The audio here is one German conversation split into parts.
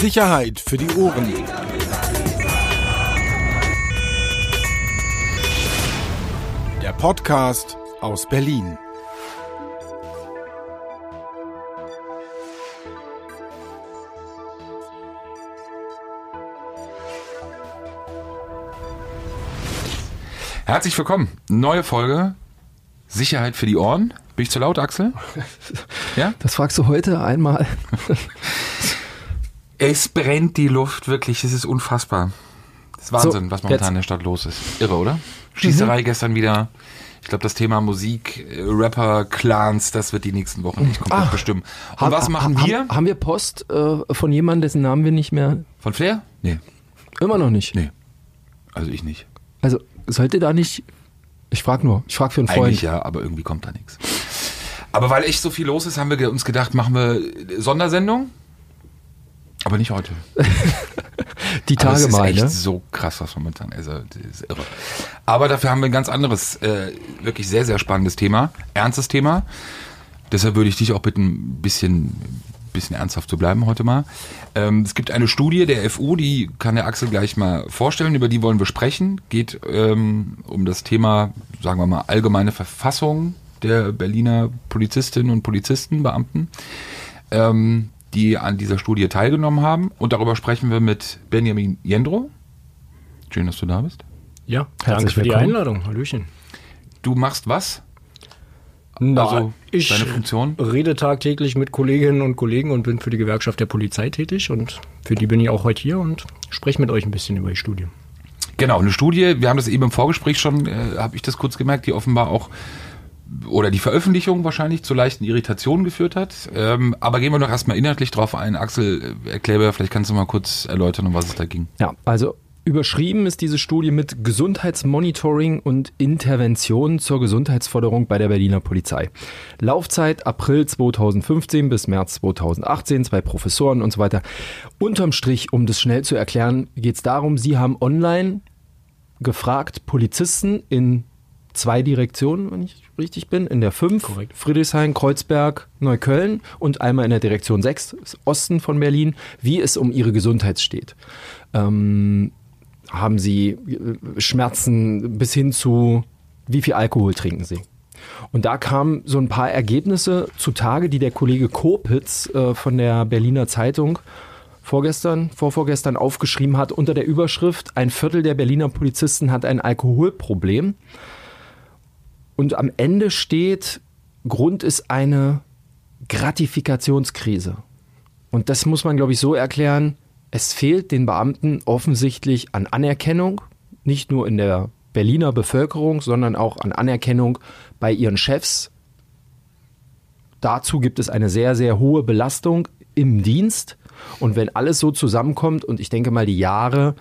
Sicherheit für die Ohren. Der Podcast aus Berlin. Herzlich willkommen. Neue Folge. Sicherheit für die Ohren. Bin ich zu laut, Axel? Ja? Das fragst du heute einmal. es brennt die Luft, wirklich. Es ist unfassbar. Das ist Wahnsinn, so, was momentan jetzt. in der Stadt los ist. Irre, oder? Schießerei mhm. gestern wieder. Ich glaube, das Thema Musik, äh, Rapper, Clans, das wird die nächsten Wochen nicht komplett Ach, bestimmen. Und hab, was machen wir? Haben, haben wir Post äh, von jemandem, dessen Namen wir nicht mehr. Von Flair? Nee. Immer noch nicht? Nee. Also ich nicht. Also sollte da nicht. Ich frage nur, ich frage für einen Freund. Eigentlich ja, aber irgendwie kommt da nichts. Aber weil echt so viel los ist, haben wir uns gedacht, machen wir Sondersendung. Aber nicht heute. Die Tage es mal, ist echt ne? so krass, was momentan ist. Also, ist irre. Aber dafür haben wir ein ganz anderes, äh, wirklich sehr, sehr spannendes Thema. Ernstes Thema. Deshalb würde ich dich auch bitten, ein bisschen, bisschen ernsthaft zu bleiben heute mal. Ähm, es gibt eine Studie der FU, die kann der Axel gleich mal vorstellen, über die wollen wir sprechen. Geht ähm, um das Thema, sagen wir mal, allgemeine Verfassung der Berliner Polizistinnen und Polizisten, Beamten, ähm, die an dieser Studie teilgenommen haben. Und darüber sprechen wir mit Benjamin Jendro. Schön, dass du da bist. Ja, danke für die Einladung. Hallöchen. Du machst was? Na, also ich deine Funktion? rede tagtäglich mit Kolleginnen und Kollegen und bin für die Gewerkschaft der Polizei tätig und für die bin ich auch heute hier und spreche mit euch ein bisschen über die Studie. Genau, eine Studie, wir haben das eben im Vorgespräch schon, äh, habe ich das kurz gemerkt, die offenbar auch oder die Veröffentlichung wahrscheinlich zu leichten Irritationen geführt hat. Ähm, aber gehen wir doch erstmal inhaltlich drauf ein. Axel, äh, erkläre, vielleicht kannst du mal kurz erläutern, um was es da ging. Ja, also Überschrieben ist diese Studie mit Gesundheitsmonitoring und Intervention zur Gesundheitsförderung bei der Berliner Polizei. Laufzeit April 2015 bis März 2018, zwei Professoren und so weiter. Unterm Strich, um das schnell zu erklären, geht es darum, Sie haben online gefragt Polizisten in zwei Direktionen, wenn ich richtig bin, in der 5, Korrekt. Friedrichshain, Kreuzberg, Neukölln und einmal in der Direktion 6, Osten von Berlin, wie es um ihre Gesundheit steht. Ähm, haben sie äh, Schmerzen bis hin zu, wie viel Alkohol trinken sie? Und da kamen so ein paar Ergebnisse zutage, die der Kollege Kopitz äh, von der Berliner Zeitung vorgestern, vorvorgestern aufgeschrieben hat unter der Überschrift, ein Viertel der Berliner Polizisten hat ein Alkoholproblem. Und am Ende steht, Grund ist eine Gratifikationskrise. Und das muss man, glaube ich, so erklären, es fehlt den Beamten offensichtlich an Anerkennung, nicht nur in der Berliner Bevölkerung, sondern auch an Anerkennung bei ihren Chefs. Dazu gibt es eine sehr, sehr hohe Belastung im Dienst. Und wenn alles so zusammenkommt und ich denke mal die Jahre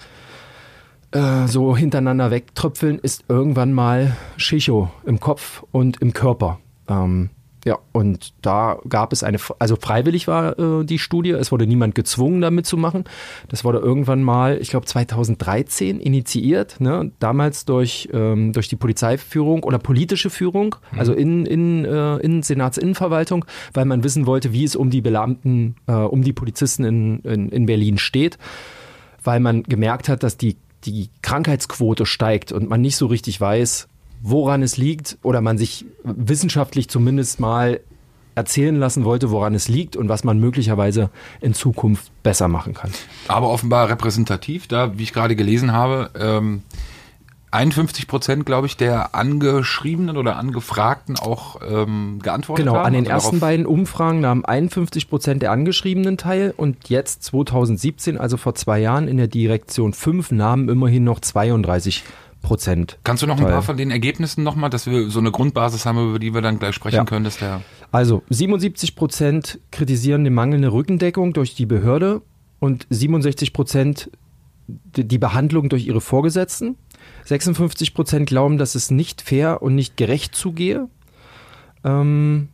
äh, so hintereinander wegtröpfeln, ist irgendwann mal Schicho im Kopf und im Körper. Ähm, ja, und da gab es eine, also freiwillig war äh, die Studie, es wurde niemand gezwungen, damit zu machen. Das wurde irgendwann mal, ich glaube 2013 initiiert, ne? damals durch, ähm, durch die Polizeiführung oder politische Führung, mhm. also in, in, äh, in Senatsinnenverwaltung, weil man wissen wollte, wie es um die Beamten, äh, um die Polizisten in, in, in Berlin steht, weil man gemerkt hat, dass die, die Krankheitsquote steigt und man nicht so richtig weiß, woran es liegt oder man sich wissenschaftlich zumindest mal erzählen lassen wollte, woran es liegt und was man möglicherweise in Zukunft besser machen kann. Aber offenbar repräsentativ, da, wie ich gerade gelesen habe, ähm, 51 Prozent, glaube ich, der Angeschriebenen oder Angefragten auch ähm, geantwortet genau, haben. Genau, an den also ersten beiden Umfragen nahmen 51 Prozent der Angeschriebenen teil und jetzt 2017, also vor zwei Jahren, in der Direktion 5 nahmen immerhin noch 32 Prozent. Kannst du noch ein paar von den Ergebnissen nochmal, dass wir so eine Grundbasis haben, über die wir dann gleich sprechen ja. können, dass der. Also 77 Prozent kritisieren die mangelnde Rückendeckung durch die Behörde und 67 Prozent die Behandlung durch ihre Vorgesetzten. 56 Prozent glauben, dass es nicht fair und nicht gerecht zugehe. Ähm,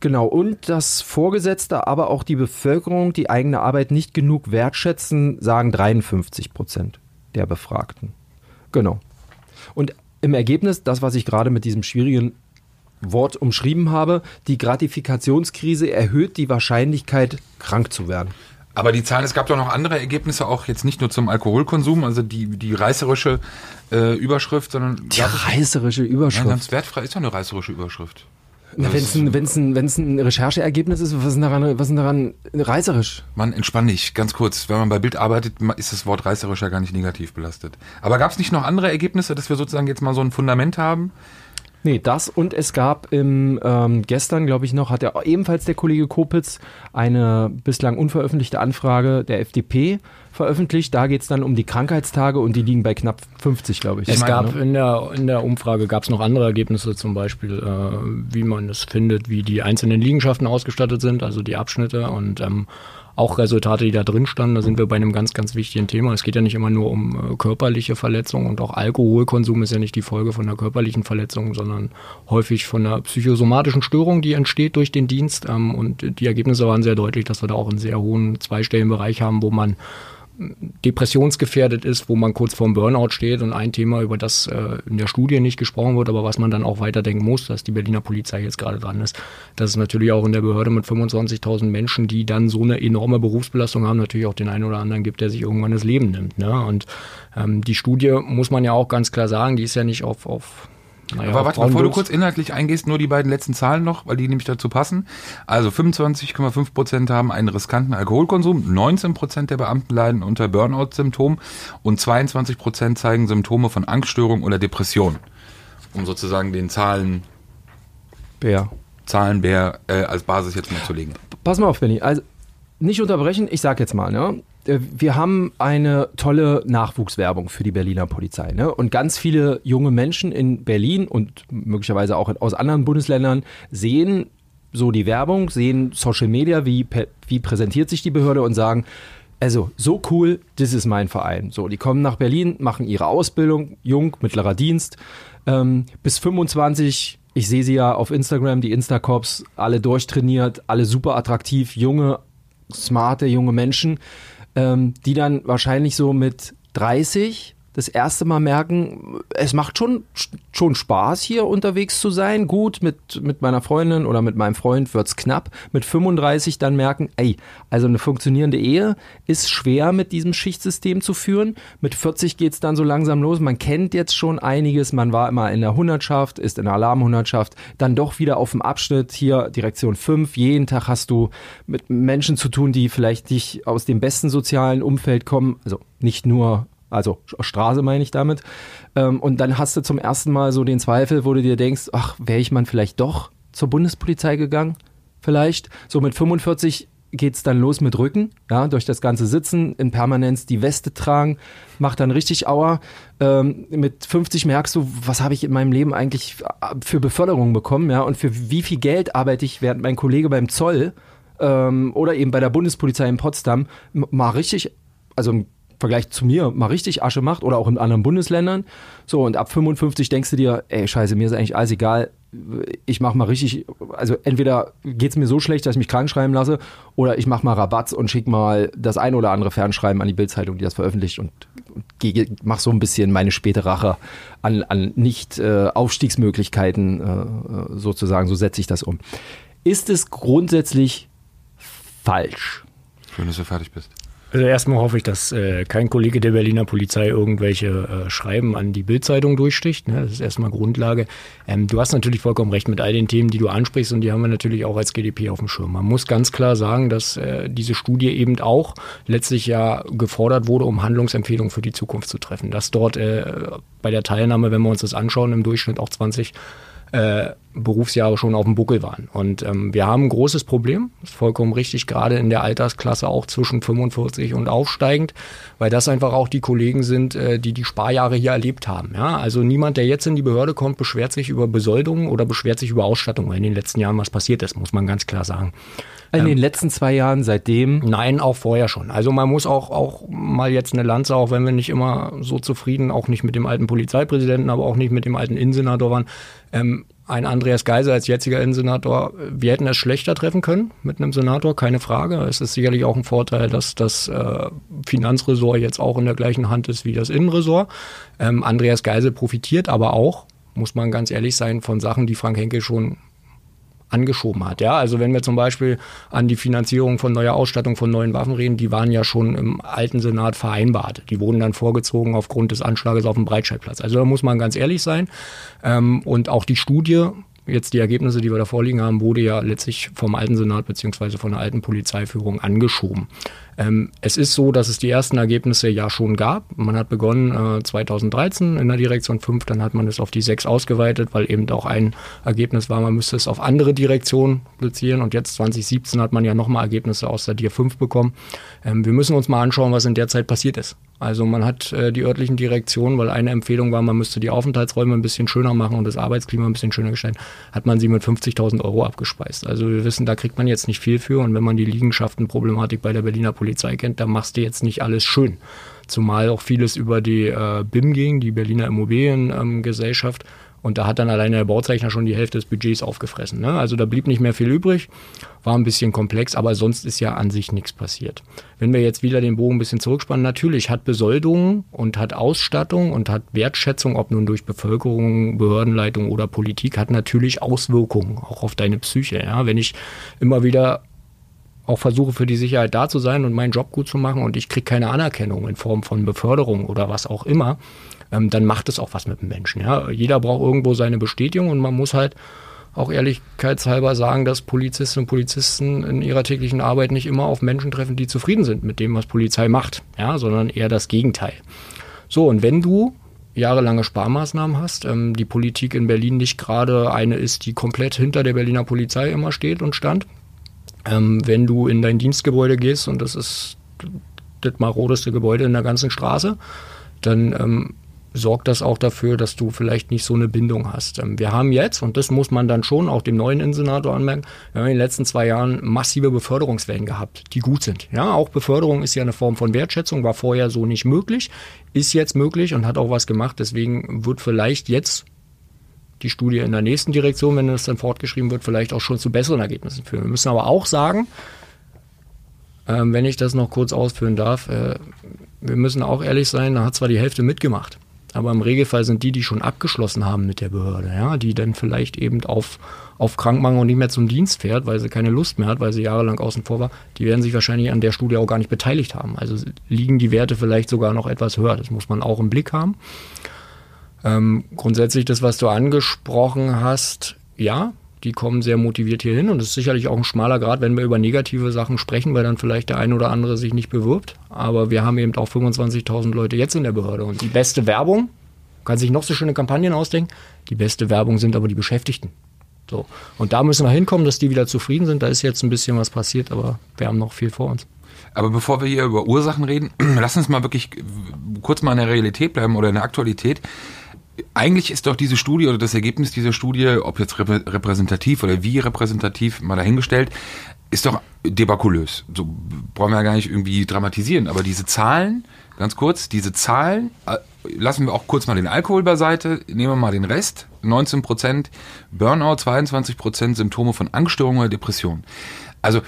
genau, und dass Vorgesetzte, aber auch die Bevölkerung die eigene Arbeit nicht genug wertschätzen, sagen 53 Prozent der Befragten. Genau. Und im Ergebnis, das, was ich gerade mit diesem schwierigen Wort umschrieben habe, die Gratifikationskrise erhöht die Wahrscheinlichkeit, krank zu werden. Aber die Zahlen, es gab doch noch andere Ergebnisse, auch jetzt nicht nur zum Alkoholkonsum, also die, die reißerische äh, Überschrift, sondern. Die reißerische Überschrift. Ja, ganz wertfrei ist doch eine reißerische Überschrift. Wenn es ein, wenn's ein, wenn's ein Rechercheergebnis ist, was ist daran, was ist daran reißerisch? Man, entspann dich, ganz kurz. Wenn man bei Bild arbeitet, ist das Wort reißerisch ja gar nicht negativ belastet. Aber gab es nicht noch andere Ergebnisse, dass wir sozusagen jetzt mal so ein Fundament haben? Nee, das und es gab im ähm, gestern, glaube ich noch, hat ja ebenfalls der Kollege Kopitz eine bislang unveröffentlichte Anfrage der FDP veröffentlicht. Da geht es dann um die Krankheitstage und die liegen bei knapp 50, glaube ich. Es meine, gab ne? in, der, in der Umfrage gab es noch andere Ergebnisse, zum Beispiel, äh, wie man es findet, wie die einzelnen Liegenschaften ausgestattet sind, also die Abschnitte und ähm, auch Resultate, die da drin standen. Da sind wir bei einem ganz, ganz wichtigen Thema. Es geht ja nicht immer nur um äh, körperliche Verletzungen und auch Alkoholkonsum ist ja nicht die Folge von einer körperlichen Verletzung, sondern häufig von einer psychosomatischen Störung, die entsteht durch den Dienst. Ähm, und die Ergebnisse waren sehr deutlich, dass wir da auch einen sehr hohen Zweistellenbereich haben, wo man depressionsgefährdet ist, wo man kurz vorm Burnout steht und ein Thema, über das äh, in der Studie nicht gesprochen wird, aber was man dann auch weiterdenken muss, dass die Berliner Polizei jetzt gerade dran ist, dass es natürlich auch in der Behörde mit 25.000 Menschen, die dann so eine enorme Berufsbelastung haben, natürlich auch den einen oder anderen gibt, der sich irgendwann das Leben nimmt. Ne? Und ähm, die Studie muss man ja auch ganz klar sagen, die ist ja nicht auf, auf naja, Aber warte, bevor du kurz inhaltlich eingehst, nur die beiden letzten Zahlen noch, weil die nämlich dazu passen. Also 25,5 Prozent haben einen riskanten Alkoholkonsum, 19 Prozent der Beamten leiden unter Burnout-Symptomen und 22 Prozent zeigen Symptome von Angststörung oder Depression. Um sozusagen den Zahlen Bär. Zahlenbär äh, als Basis jetzt mal zu legen. Pass mal auf, Benny. Also nicht unterbrechen, ich sag jetzt mal, ne? Äh, wir haben eine tolle Nachwuchswerbung für die Berliner Polizei. Ne? Und ganz viele junge Menschen in Berlin und möglicherweise auch aus anderen Bundesländern sehen so die Werbung, sehen Social Media, wie, wie präsentiert sich die Behörde und sagen, also so cool, das ist mein Verein. So, die kommen nach Berlin, machen ihre Ausbildung, jung, mittlerer Dienst, ähm, bis 25. Ich sehe sie ja auf Instagram, die Instacops, alle durchtrainiert, alle super attraktiv, junge, smarte junge Menschen ähm, die dann wahrscheinlich so mit 30 das erste Mal merken, es macht schon, schon Spaß, hier unterwegs zu sein. Gut, mit, mit meiner Freundin oder mit meinem Freund wird es knapp. Mit 35 dann merken, ey, also eine funktionierende Ehe ist schwer mit diesem Schichtsystem zu führen. Mit 40 geht es dann so langsam los. Man kennt jetzt schon einiges. Man war immer in der Hundertschaft, ist in der Alarmhundertschaft, dann doch wieder auf dem Abschnitt hier Direktion 5. Jeden Tag hast du mit Menschen zu tun, die vielleicht nicht aus dem besten sozialen Umfeld kommen. Also nicht nur also Straße meine ich damit. Ähm, und dann hast du zum ersten Mal so den Zweifel, wo du dir denkst, ach, wäre ich mal vielleicht doch zur Bundespolizei gegangen? Vielleicht. So mit 45 geht's dann los mit Rücken, ja, durch das ganze Sitzen, in Permanenz die Weste tragen, macht dann richtig Auer. Ähm, mit 50 merkst du, was habe ich in meinem Leben eigentlich für Beförderung bekommen, ja, und für wie viel Geld arbeite ich, während mein Kollege beim Zoll ähm, oder eben bei der Bundespolizei in Potsdam mal richtig, also Vergleich zu mir mal richtig Asche macht oder auch in anderen Bundesländern. So, und ab 55 denkst du dir, ey, scheiße, mir ist eigentlich alles egal. Ich mach mal richtig, also entweder geht es mir so schlecht, dass ich mich krank schreiben lasse, oder ich mach mal Rabatz und schick mal das ein oder andere Fernschreiben an die Bildzeitung, die das veröffentlicht und, und mach so ein bisschen meine späte Rache an, an nicht äh, Aufstiegsmöglichkeiten äh, sozusagen, so setze ich das um. Ist es grundsätzlich falsch? Schön, dass du fertig bist. Also erstmal hoffe ich, dass äh, kein Kollege der Berliner Polizei irgendwelche äh, Schreiben an die Bildzeitung durchsticht. Ne? Das ist erstmal Grundlage. Ähm, du hast natürlich vollkommen recht mit all den Themen, die du ansprichst und die haben wir natürlich auch als GDP auf dem Schirm. Man muss ganz klar sagen, dass äh, diese Studie eben auch letztlich ja gefordert wurde, um Handlungsempfehlungen für die Zukunft zu treffen. Dass dort äh, bei der Teilnahme, wenn wir uns das anschauen, im Durchschnitt auch 20 äh, Berufsjahre schon auf dem Buckel waren. Und ähm, wir haben ein großes Problem, ist vollkommen richtig, gerade in der Altersklasse auch zwischen 45 und aufsteigend, weil das einfach auch die Kollegen sind, äh, die die Sparjahre hier erlebt haben. Ja? Also niemand, der jetzt in die Behörde kommt, beschwert sich über Besoldung oder beschwert sich über Ausstattung, weil in den letzten Jahren was passiert ist, muss man ganz klar sagen. In den ähm, letzten zwei Jahren seitdem? Nein, auch vorher schon. Also man muss auch, auch mal jetzt eine Lanze, auch wenn wir nicht immer so zufrieden, auch nicht mit dem alten Polizeipräsidenten, aber auch nicht mit dem alten Innensenator waren. Ähm, ein Andreas Geiser als jetziger Innensenator, wir hätten es schlechter treffen können mit einem Senator, keine Frage. Es ist sicherlich auch ein Vorteil, dass das äh, Finanzressort jetzt auch in der gleichen Hand ist wie das Innenressort. Ähm, Andreas Geisel profitiert aber auch, muss man ganz ehrlich sein, von Sachen, die Frank Henkel schon angeschoben hat. Ja, also wenn wir zum Beispiel an die Finanzierung von neuer Ausstattung von neuen Waffen reden, die waren ja schon im alten Senat vereinbart. Die wurden dann vorgezogen aufgrund des Anschlages auf dem Breitscheidplatz. Also da muss man ganz ehrlich sein. Ähm, und auch die Studie jetzt die Ergebnisse, die wir da vorliegen haben, wurde ja letztlich vom alten Senat beziehungsweise von der alten Polizeiführung angeschoben. Ähm, es ist so, dass es die ersten Ergebnisse ja schon gab. Man hat begonnen äh, 2013 in der Direktion 5, dann hat man es auf die 6 ausgeweitet, weil eben auch ein Ergebnis war, man müsste es auf andere Direktionen platzieren und jetzt 2017 hat man ja nochmal Ergebnisse aus der DIR 5 bekommen. Ähm, wir müssen uns mal anschauen, was in der Zeit passiert ist. Also man hat äh, die örtlichen Direktionen, weil eine Empfehlung war, man müsste die Aufenthaltsräume ein bisschen schöner machen und das Arbeitsklima ein bisschen schöner gestalten, hat man sie mit 50.000 Euro abgespeist. Also wir wissen, da kriegt man jetzt nicht viel für und wenn man die Liegenschaftenproblematik bei der Berliner Polizei kennt, dann machst du jetzt nicht alles schön. Zumal auch vieles über die äh, BIM ging, die Berliner Immobiliengesellschaft. Ähm, und da hat dann alleine der Bauzeichner schon die Hälfte des Budgets aufgefressen. Ne? Also da blieb nicht mehr viel übrig, war ein bisschen komplex, aber sonst ist ja an sich nichts passiert. Wenn wir jetzt wieder den Bogen ein bisschen zurückspannen, natürlich hat Besoldung und hat Ausstattung und hat Wertschätzung, ob nun durch Bevölkerung, Behördenleitung oder Politik, hat natürlich Auswirkungen auch auf deine Psyche. Ja? Wenn ich immer wieder auch versuche für die Sicherheit da zu sein und meinen Job gut zu machen und ich kriege keine Anerkennung in Form von Beförderung oder was auch immer, ähm, dann macht es auch was mit dem Menschen. Ja? Jeder braucht irgendwo seine Bestätigung und man muss halt auch ehrlichkeitshalber sagen, dass Polizistinnen und Polizisten in ihrer täglichen Arbeit nicht immer auf Menschen treffen, die zufrieden sind mit dem, was Polizei macht, ja, sondern eher das Gegenteil. So, und wenn du jahrelange Sparmaßnahmen hast, ähm, die Politik in Berlin nicht gerade eine ist, die komplett hinter der Berliner Polizei immer steht und stand, ähm, wenn du in dein Dienstgebäude gehst und das ist das marodeste Gebäude in der ganzen Straße, dann ähm, sorgt das auch dafür, dass du vielleicht nicht so eine Bindung hast. Ähm, wir haben jetzt, und das muss man dann schon auch dem neuen Insenator anmerken, wir haben in den letzten zwei Jahren massive Beförderungswellen gehabt, die gut sind. Ja, auch Beförderung ist ja eine Form von Wertschätzung, war vorher so nicht möglich, ist jetzt möglich und hat auch was gemacht. Deswegen wird vielleicht jetzt die Studie in der nächsten Direktion, wenn es dann fortgeschrieben wird, vielleicht auch schon zu besseren Ergebnissen führen. Wir müssen aber auch sagen, ähm, wenn ich das noch kurz ausführen darf, äh, wir müssen auch ehrlich sein, da hat zwar die Hälfte mitgemacht. Aber im Regelfall sind die, die schon abgeschlossen haben mit der Behörde, ja, die dann vielleicht eben auf, auf Krankmangel und nicht mehr zum Dienst fährt, weil sie keine Lust mehr hat, weil sie jahrelang außen vor war, die werden sich wahrscheinlich an der Studie auch gar nicht beteiligt haben. Also liegen die Werte vielleicht sogar noch etwas höher. Das muss man auch im Blick haben. Ähm, grundsätzlich das, was du angesprochen hast, ja, die kommen sehr motiviert hier hin und es ist sicherlich auch ein schmaler Grad, wenn wir über negative Sachen sprechen, weil dann vielleicht der ein oder andere sich nicht bewirbt. Aber wir haben eben auch 25.000 Leute jetzt in der Behörde und die beste Werbung, kann sich noch so schöne Kampagnen ausdenken, die beste Werbung sind aber die Beschäftigten. So. Und da müssen wir hinkommen, dass die wieder zufrieden sind. Da ist jetzt ein bisschen was passiert, aber wir haben noch viel vor uns. Aber bevor wir hier über Ursachen reden, lass uns mal wirklich kurz mal in der Realität bleiben oder in der Aktualität eigentlich ist doch diese Studie oder das Ergebnis dieser Studie, ob jetzt repräsentativ oder wie repräsentativ, mal dahingestellt, ist doch debakulös. So brauchen wir ja gar nicht irgendwie dramatisieren. Aber diese Zahlen, ganz kurz, diese Zahlen, äh, lassen wir auch kurz mal den Alkohol beiseite, nehmen wir mal den Rest. 19 Prozent Burnout, 22 Prozent Symptome von Angststörungen oder Depression. Also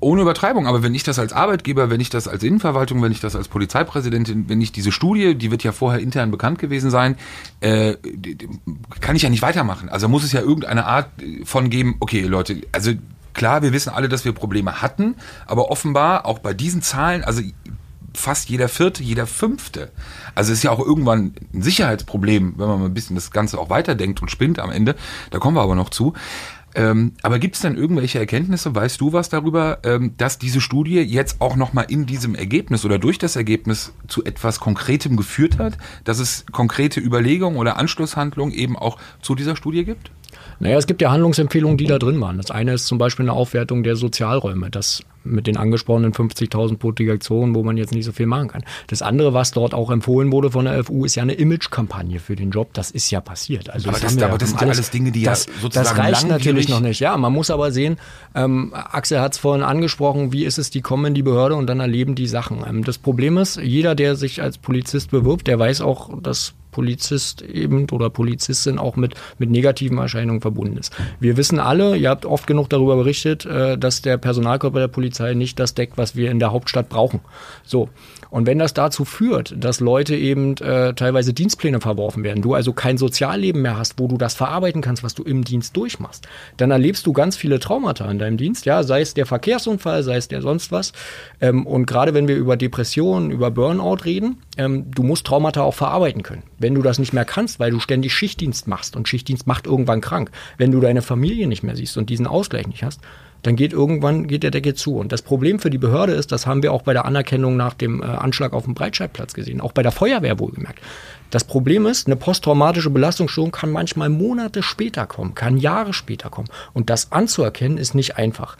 ohne Übertreibung, aber wenn ich das als Arbeitgeber, wenn ich das als Innenverwaltung, wenn ich das als Polizeipräsidentin, wenn ich diese Studie, die wird ja vorher intern bekannt gewesen sein, äh, kann ich ja nicht weitermachen. Also muss es ja irgendeine Art von geben, okay Leute, also klar, wir wissen alle, dass wir Probleme hatten, aber offenbar auch bei diesen Zahlen, also fast jeder vierte, jeder fünfte. Also ist ja auch irgendwann ein Sicherheitsproblem, wenn man mal ein bisschen das Ganze auch weiterdenkt und spinnt am Ende. Da kommen wir aber noch zu. Ähm, aber gibt es denn irgendwelche Erkenntnisse, weißt du was darüber, ähm, dass diese Studie jetzt auch nochmal in diesem Ergebnis oder durch das Ergebnis zu etwas Konkretem geführt hat, dass es konkrete Überlegungen oder Anschlusshandlungen eben auch zu dieser Studie gibt? Naja, es gibt ja Handlungsempfehlungen, die da drin waren. Das eine ist zum Beispiel eine Aufwertung der Sozialräume, das mit den angesprochenen 50.000 Protektionen, wo man jetzt nicht so viel machen kann. Das andere, was dort auch empfohlen wurde von der FU, ist ja eine Imagekampagne für den Job. Das ist ja passiert. Also aber das, das, aber das sind alles, alles Dinge, die das, ja sozusagen Das reicht natürlich noch nicht. Ja, man muss aber sehen, ähm, Axel hat es vorhin angesprochen, wie ist es, die kommen in die Behörde und dann erleben die Sachen. Ähm, das Problem ist, jeder, der sich als Polizist bewirbt, der weiß auch, dass Polizist eben oder Polizistin auch mit, mit negativen Erscheinungen verbunden ist. Wir wissen alle, ihr habt oft genug darüber berichtet, äh, dass der Personalkörper der Polizei nicht das deckt, was wir in der Hauptstadt brauchen. So. Und wenn das dazu führt, dass Leute eben äh, teilweise Dienstpläne verworfen werden, du also kein Sozialleben mehr hast, wo du das verarbeiten kannst, was du im Dienst durchmachst, dann erlebst du ganz viele Traumata in deinem Dienst, ja, sei es der Verkehrsunfall, sei es der sonst was. Ähm, und gerade wenn wir über Depressionen, über Burnout reden, ähm, du musst Traumata auch verarbeiten können. Wenn du das nicht mehr kannst, weil du ständig Schichtdienst machst und Schichtdienst macht irgendwann krank, wenn du deine Familie nicht mehr siehst und diesen Ausgleich nicht hast, dann geht irgendwann geht der Deckel zu. Und das Problem für die Behörde ist, das haben wir auch bei der Anerkennung nach dem äh, Anschlag auf dem Breitscheidplatz gesehen, auch bei der Feuerwehr wohlgemerkt. Das Problem ist, eine posttraumatische Belastungsstörung kann manchmal Monate später kommen, kann Jahre später kommen. Und das anzuerkennen ist nicht einfach.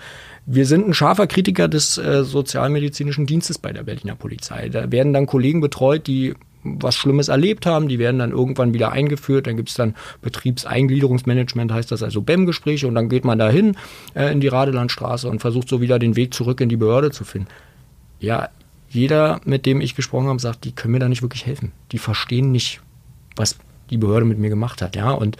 Wir sind ein scharfer Kritiker des äh, sozialmedizinischen Dienstes bei der Berliner Polizei. Da werden dann Kollegen betreut, die was Schlimmes erlebt haben. Die werden dann irgendwann wieder eingeführt. Dann gibt es dann Betriebseingliederungsmanagement, heißt das also BEM-Gespräche. Und dann geht man dahin äh, in die Radelandstraße und versucht so wieder den Weg zurück in die Behörde zu finden. Ja, jeder, mit dem ich gesprochen habe, sagt, die können mir da nicht wirklich helfen. Die verstehen nicht, was die Behörde mit mir gemacht hat, ja, und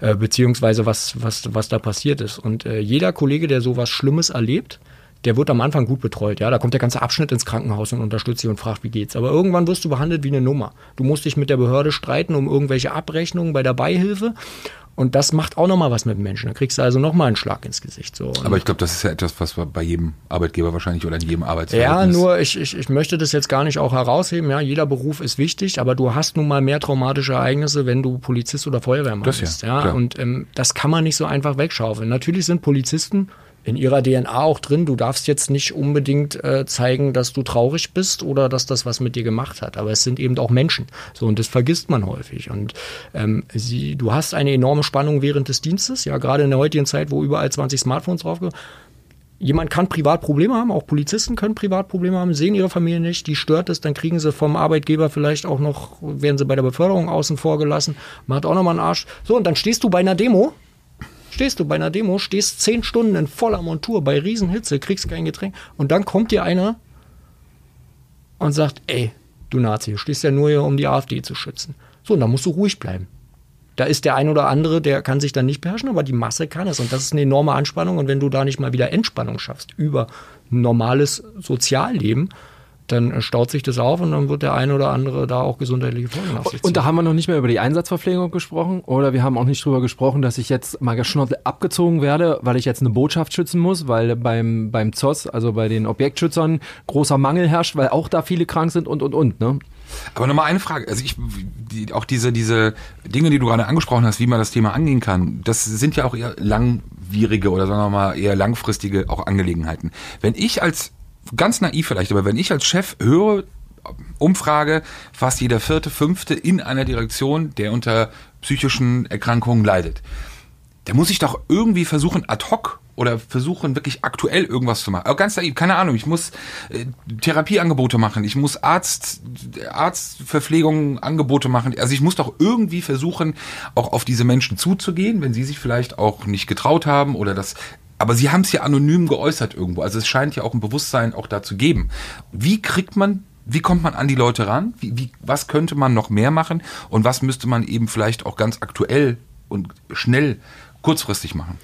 äh, beziehungsweise was, was, was da passiert ist. Und äh, jeder Kollege, der sowas Schlimmes erlebt, der wird am Anfang gut betreut. Ja, da kommt der ganze Abschnitt ins Krankenhaus und unterstützt sie und fragt, wie geht's. Aber irgendwann wirst du behandelt wie eine Nummer. Du musst dich mit der Behörde streiten um irgendwelche Abrechnungen bei der Beihilfe. Und das macht auch nochmal was mit dem Menschen. Da kriegst du also nochmal einen Schlag ins Gesicht. So. Aber ich glaube, das ist ja etwas, was bei jedem Arbeitgeber wahrscheinlich oder in jedem Arbeitsverhältnis... Ja, nur ich, ich, ich möchte das jetzt gar nicht auch herausheben. Ja, jeder Beruf ist wichtig, aber du hast nun mal mehr traumatische Ereignisse, wenn du Polizist oder Feuerwehrmann das bist. Ja, ja? Und ähm, das kann man nicht so einfach wegschaufeln. Natürlich sind Polizisten in ihrer DNA auch drin. Du darfst jetzt nicht unbedingt äh, zeigen, dass du traurig bist oder dass das was mit dir gemacht hat. Aber es sind eben auch Menschen. So und das vergisst man häufig. Und ähm, sie, du hast eine enorme Spannung während des Dienstes. Ja, gerade in der heutigen Zeit, wo überall 20 Smartphones drauf Jemand kann privat Probleme haben, auch Polizisten können privat Probleme haben, sehen ihre Familie nicht, die stört es, dann kriegen sie vom Arbeitgeber vielleicht auch noch, werden sie bei der Beförderung außen vor gelassen, man hat auch nochmal einen Arsch. So, und dann stehst du bei einer Demo Stehst du bei einer Demo, stehst zehn Stunden in voller Montur bei Riesenhitze, kriegst kein Getränk und dann kommt dir einer und sagt, ey, du Nazi, du stehst ja nur hier, um die AfD zu schützen. So, und dann musst du ruhig bleiben. Da ist der ein oder andere, der kann sich dann nicht beherrschen, aber die Masse kann es. Und das ist eine enorme Anspannung. Und wenn du da nicht mal wieder Entspannung schaffst über normales Sozialleben, dann staut sich das auf und dann wird der eine oder andere da auch gesundheitliche Folgen auf sich ziehen. Und da haben wir noch nicht mehr über die Einsatzverpflegung gesprochen oder wir haben auch nicht drüber gesprochen, dass ich jetzt mal geschnottelt abgezogen werde, weil ich jetzt eine Botschaft schützen muss, weil beim, beim ZOS, also bei den Objektschützern, großer Mangel herrscht, weil auch da viele krank sind und, und, und, ne? Aber nochmal eine Frage, also ich, die, auch diese, diese Dinge, die du gerade angesprochen hast, wie man das Thema angehen kann, das sind ja auch eher langwierige oder sagen wir mal eher langfristige auch Angelegenheiten. Wenn ich als ganz naiv vielleicht, aber wenn ich als Chef höre, Umfrage, fast jeder vierte, fünfte in einer Direktion, der unter psychischen Erkrankungen leidet. Da muss ich doch irgendwie versuchen, ad hoc oder versuchen, wirklich aktuell irgendwas zu machen. Aber ganz naiv, keine Ahnung, ich muss äh, Therapieangebote machen, ich muss Arzt, Arztverpflegung Angebote machen. Also ich muss doch irgendwie versuchen, auch auf diese Menschen zuzugehen, wenn sie sich vielleicht auch nicht getraut haben oder das aber sie haben es ja anonym geäußert irgendwo. Also es scheint ja auch ein Bewusstsein auch da zu geben. Wie kriegt man wie kommt man an die Leute ran? Wie, wie, was könnte man noch mehr machen? Und was müsste man eben vielleicht auch ganz aktuell und schnell kurzfristig machen?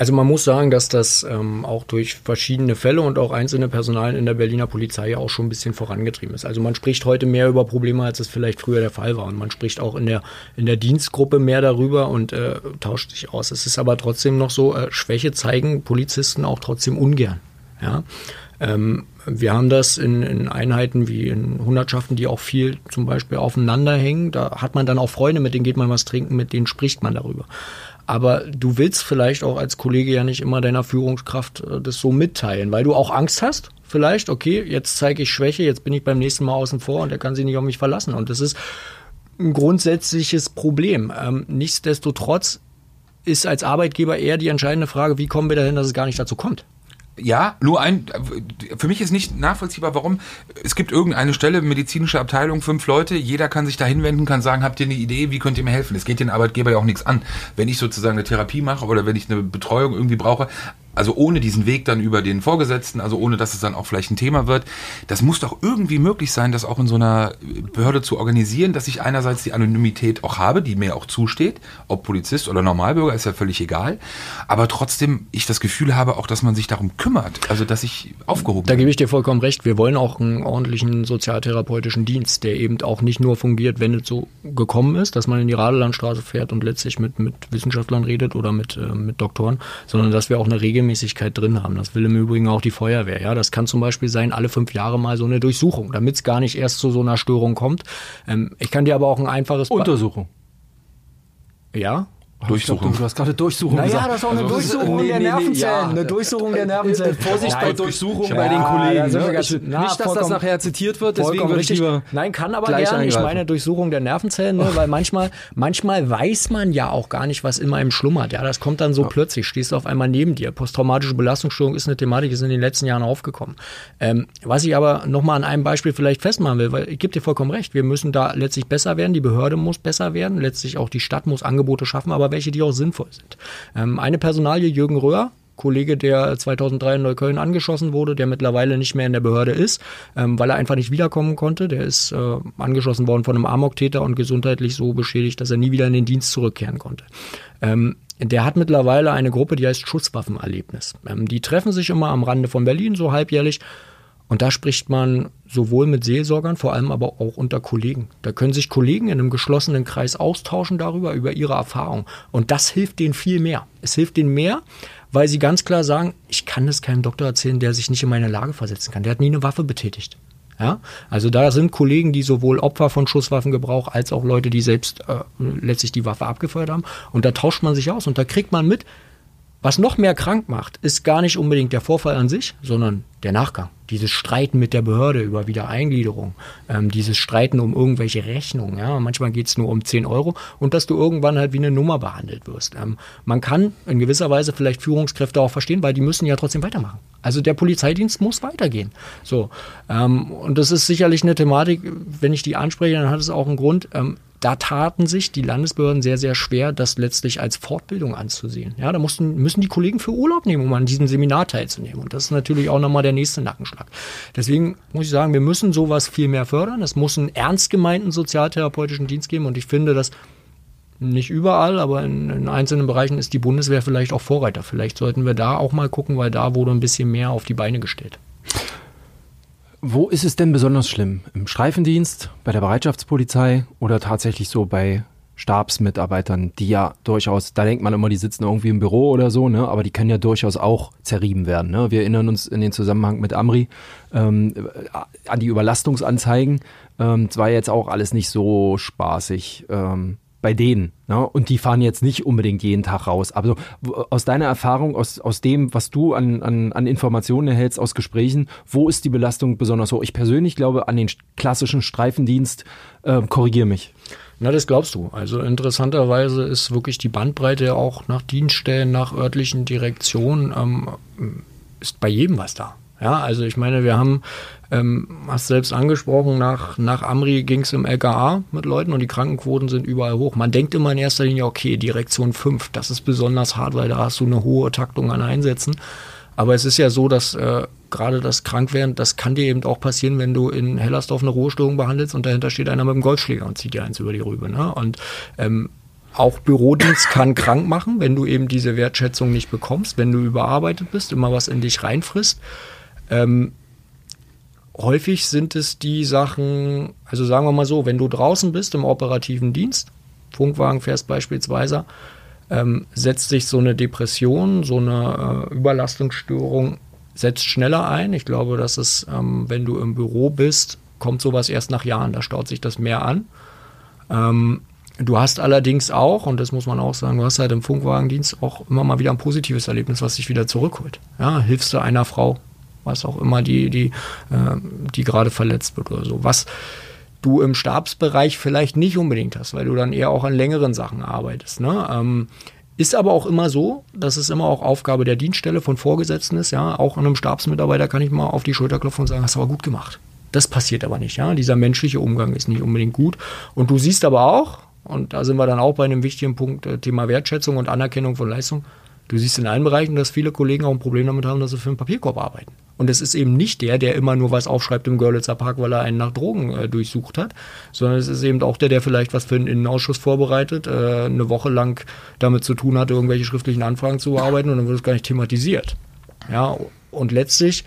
Also man muss sagen, dass das ähm, auch durch verschiedene Fälle und auch einzelne Personalien in der Berliner Polizei ja auch schon ein bisschen vorangetrieben ist. Also man spricht heute mehr über Probleme, als es vielleicht früher der Fall war. Und man spricht auch in der, in der Dienstgruppe mehr darüber und äh, tauscht sich aus. Es ist aber trotzdem noch so, äh, Schwäche zeigen Polizisten auch trotzdem ungern. Ja. Ähm, wir haben das in, in Einheiten wie in Hundertschaften, die auch viel zum Beispiel aufeinander hängen. Da hat man dann auch Freunde, mit denen geht man was trinken, mit denen spricht man darüber. Aber du willst vielleicht auch als Kollege ja nicht immer deiner Führungskraft äh, das so mitteilen, weil du auch Angst hast. Vielleicht, okay, jetzt zeige ich Schwäche, jetzt bin ich beim nächsten Mal außen vor und er kann sich nicht auf mich verlassen. Und das ist ein grundsätzliches Problem. Ähm, nichtsdestotrotz ist als Arbeitgeber eher die entscheidende Frage, wie kommen wir dahin, dass es gar nicht dazu kommt ja, nur ein, für mich ist nicht nachvollziehbar, warum es gibt irgendeine Stelle, medizinische Abteilung, fünf Leute, jeder kann sich da hinwenden, kann sagen, habt ihr eine Idee, wie könnt ihr mir helfen? Es geht den Arbeitgeber ja auch nichts an. Wenn ich sozusagen eine Therapie mache oder wenn ich eine Betreuung irgendwie brauche, Also ohne diesen Weg dann über den Vorgesetzten, also ohne dass es dann auch vielleicht ein Thema wird. Das muss doch irgendwie möglich sein, das auch in so einer Behörde zu organisieren, dass ich einerseits die Anonymität auch habe, die mir auch zusteht, ob Polizist oder Normalbürger, ist ja völlig egal. Aber trotzdem ich das Gefühl habe auch, dass man sich darum kümmert, also dass ich aufgehoben Da gebe ich dir vollkommen recht. Wir wollen auch einen ordentlichen sozialtherapeutischen Dienst, der eben auch nicht nur fungiert, wenn es so gekommen ist, dass man in die Radelandstraße fährt und letztlich mit, mit Wissenschaftlern redet oder mit, äh, mit Doktoren, sondern dass wir auch eine Regelmäßigkeit drin haben. Das will im Übrigen auch die Feuerwehr. Ja, das kann zum Beispiel sein, alle fünf Jahre mal so eine Durchsuchung, damit es gar nicht erst zu so einer Störung kommt. Ähm, ich kann dir aber auch ein einfaches Untersuchung. Ja, Durchsuchung. Du hast gerade Durchsuchung naja, gesagt. das ist auch eine Also, Durchsuchung nee, der nee, nee, Nervenzellen. ja. Eine Durchsuchung der Nervenzellen. Vorsicht bei Durchsuchung ja, bei den Kollegen. Ne? ganz- Ich, na, nicht, dass das nachher zitiert wird, deswegen würde ich richtig. lieber Nein, kann aber gleich gerne. Ich meine Durchsuchung der Nervenzellen, ne? weil manchmal, manchmal weiß man ja auch gar nicht, was in einem schlummert. Ja, das kommt dann so plötzlich. Stehst du auf einmal neben dir. Posttraumatische Belastungsstörung ist eine Thematik, ist in den letzten Jahren aufgekommen. Ähm, was ich aber nochmal an einem Beispiel vielleicht festmachen will, weil ich gebe dir vollkommen recht. Wir müssen da letztlich besser werden. Die Behörde muss besser werden. Letztlich auch die Stadt muss Angebote schaffen, aber welche, die auch sinnvoll sind. Ähm, eine Personalie, Jürgen Röhr, Kollege, der 2003 in Neukölln angeschossen wurde, der mittlerweile nicht mehr in der Behörde ist, ähm, weil er einfach nicht wiederkommen konnte. Der ist äh, angeschossen worden von einem Amoktäter und gesundheitlich so beschädigt, dass er nie wieder in den Dienst zurückkehren konnte. Ähm, der hat mittlerweile eine Gruppe, die heißt Schusswaffenerlebnis. Ähm, die treffen sich immer am Rande von Berlin, so halbjährlich. Und da spricht man sowohl mit Seelsorgern, vor allem aber auch unter Kollegen. Da können sich Kollegen in einem geschlossenen Kreis austauschen darüber, über ihre Erfahrung. Und das hilft denen viel mehr. Es hilft denen mehr, weil sie ganz klar sagen, ich kann es keinem Doktor erzählen, der sich nicht in meine Lage versetzen kann. Der hat nie eine Waffe betätigt. Ja, also da sind Kollegen, die sowohl Opfer von Schusswaffengebrauch als auch Leute, die selbst äh, letztlich die Waffe abgefeuert haben. Und da tauscht man sich aus und da kriegt man mit, was noch mehr krank macht, ist gar nicht unbedingt der Vorfall an sich, sondern der Nachgang. Dieses Streiten mit der Behörde über Wiedereingliederung, ähm, dieses Streiten um irgendwelche Rechnungen. Ja? Manchmal geht es nur um 10 Euro und dass du irgendwann halt wie eine Nummer behandelt wirst. Ähm, man kann in gewisser Weise vielleicht Führungskräfte auch verstehen, weil die müssen ja trotzdem weitermachen. Also der Polizeidienst muss weitergehen. So ähm, und das ist sicherlich eine Thematik. Wenn ich die anspreche, dann hat es auch einen Grund. Da taten sich die Landesbehörden sehr, sehr schwer, das letztlich als Fortbildung anzusehen. Ja, da mussten, müssen die Kollegen für Urlaub nehmen, um an diesem Seminar teilzunehmen. Und das ist natürlich auch nochmal der nächste Nackenschlag. Deswegen muss ich sagen, wir müssen sowas viel mehr fördern. Es muss einen ernst gemeinten sozialtherapeutischen Dienst geben. Und ich finde, dass nicht überall, aber in, in einzelnen Bereichen ist die Bundeswehr vielleicht auch Vorreiter. Vielleicht sollten wir da auch mal gucken, weil da wurde ein bisschen mehr auf die Beine gestellt. Wo ist es denn besonders schlimm? Im Streifendienst, bei der Bereitschaftspolizei oder tatsächlich so bei Stabsmitarbeitern, die ja durchaus, da denkt man immer, die sitzen irgendwie im Büro oder so, ne? aber die können ja durchaus auch zerrieben werden. Ne? Wir erinnern uns in den Zusammenhang mit Amri ähm, an die Überlastungsanzeigen. Ähm, es war jetzt auch alles nicht so spaßig. Ähm, bei denen. Ne? Und die fahren jetzt nicht unbedingt jeden Tag raus. Aber so, aus deiner Erfahrung, aus, aus dem, was du an, an, an Informationen erhältst, aus Gesprächen, wo ist die Belastung besonders hoch? Ich persönlich glaube an den klassischen Streifendienst, äh, korrigier mich. Na, das glaubst du. Also interessanterweise ist wirklich die Bandbreite auch nach Dienststellen, nach örtlichen Direktionen, ähm, ist bei jedem was da. Ja, also ich meine, wir haben, ähm, hast selbst angesprochen, nach, nach Amri ging es im LKA mit Leuten und die Krankenquoten sind überall hoch. Man denkt immer in erster Linie, okay, Direktion 5, das ist besonders hart, weil da hast du eine hohe Taktung an Einsätzen. Aber es ist ja so, dass äh, gerade das Krankwerden, das kann dir eben auch passieren, wenn du in Hellersdorf eine Ruhestörung behandelst und dahinter steht einer mit einem Golfschläger und zieht dir eins über die Rübe. Ne? Und ähm, auch Bürodienst kann krank machen, wenn du eben diese Wertschätzung nicht bekommst, wenn du überarbeitet bist, immer was in dich reinfrisst. Ähm, häufig sind es die Sachen, also sagen wir mal so, wenn du draußen bist im operativen Dienst, Funkwagen fährst beispielsweise, ähm, setzt sich so eine Depression, so eine äh, Überlastungsstörung, setzt schneller ein. Ich glaube, dass es, ähm, wenn du im Büro bist, kommt sowas erst nach Jahren, da staut sich das mehr an. Ähm, du hast allerdings auch, und das muss man auch sagen, du hast halt im Funkwagendienst auch immer mal wieder ein positives Erlebnis, was dich wieder zurückholt. Ja, hilfst du einer Frau, was auch immer, die, die, äh, die gerade verletzt wird oder so. Was du im Stabsbereich vielleicht nicht unbedingt hast, weil du dann eher auch an längeren Sachen arbeitest. Ne? Ähm, ist aber auch immer so, dass es immer auch Aufgabe der Dienststelle von Vorgesetzten ist. Ja, auch einem Stabsmitarbeiter kann ich mal auf die Schulter klopfen und sagen, hast du aber gut gemacht. Das passiert aber nicht. Ja, dieser menschliche Umgang ist nicht unbedingt gut. Und du siehst aber auch, und da sind wir dann auch bei einem wichtigen Punkt, äh, Thema Wertschätzung und Anerkennung von Leistung, Du siehst in allen Bereichen, dass viele Kollegen auch ein Problem damit haben, dass sie für einen Papierkorb arbeiten. Und es ist eben nicht der, der immer nur was aufschreibt im Görlitzer Park, weil er einen nach Drogen äh, durchsucht hat, sondern es ist eben auch der, der vielleicht was für einen Innenausschuss vorbereitet, äh, eine Woche lang damit zu tun hatte, irgendwelche schriftlichen Anfragen zu bearbeiten und dann wird es gar nicht thematisiert. Ja, und letztlich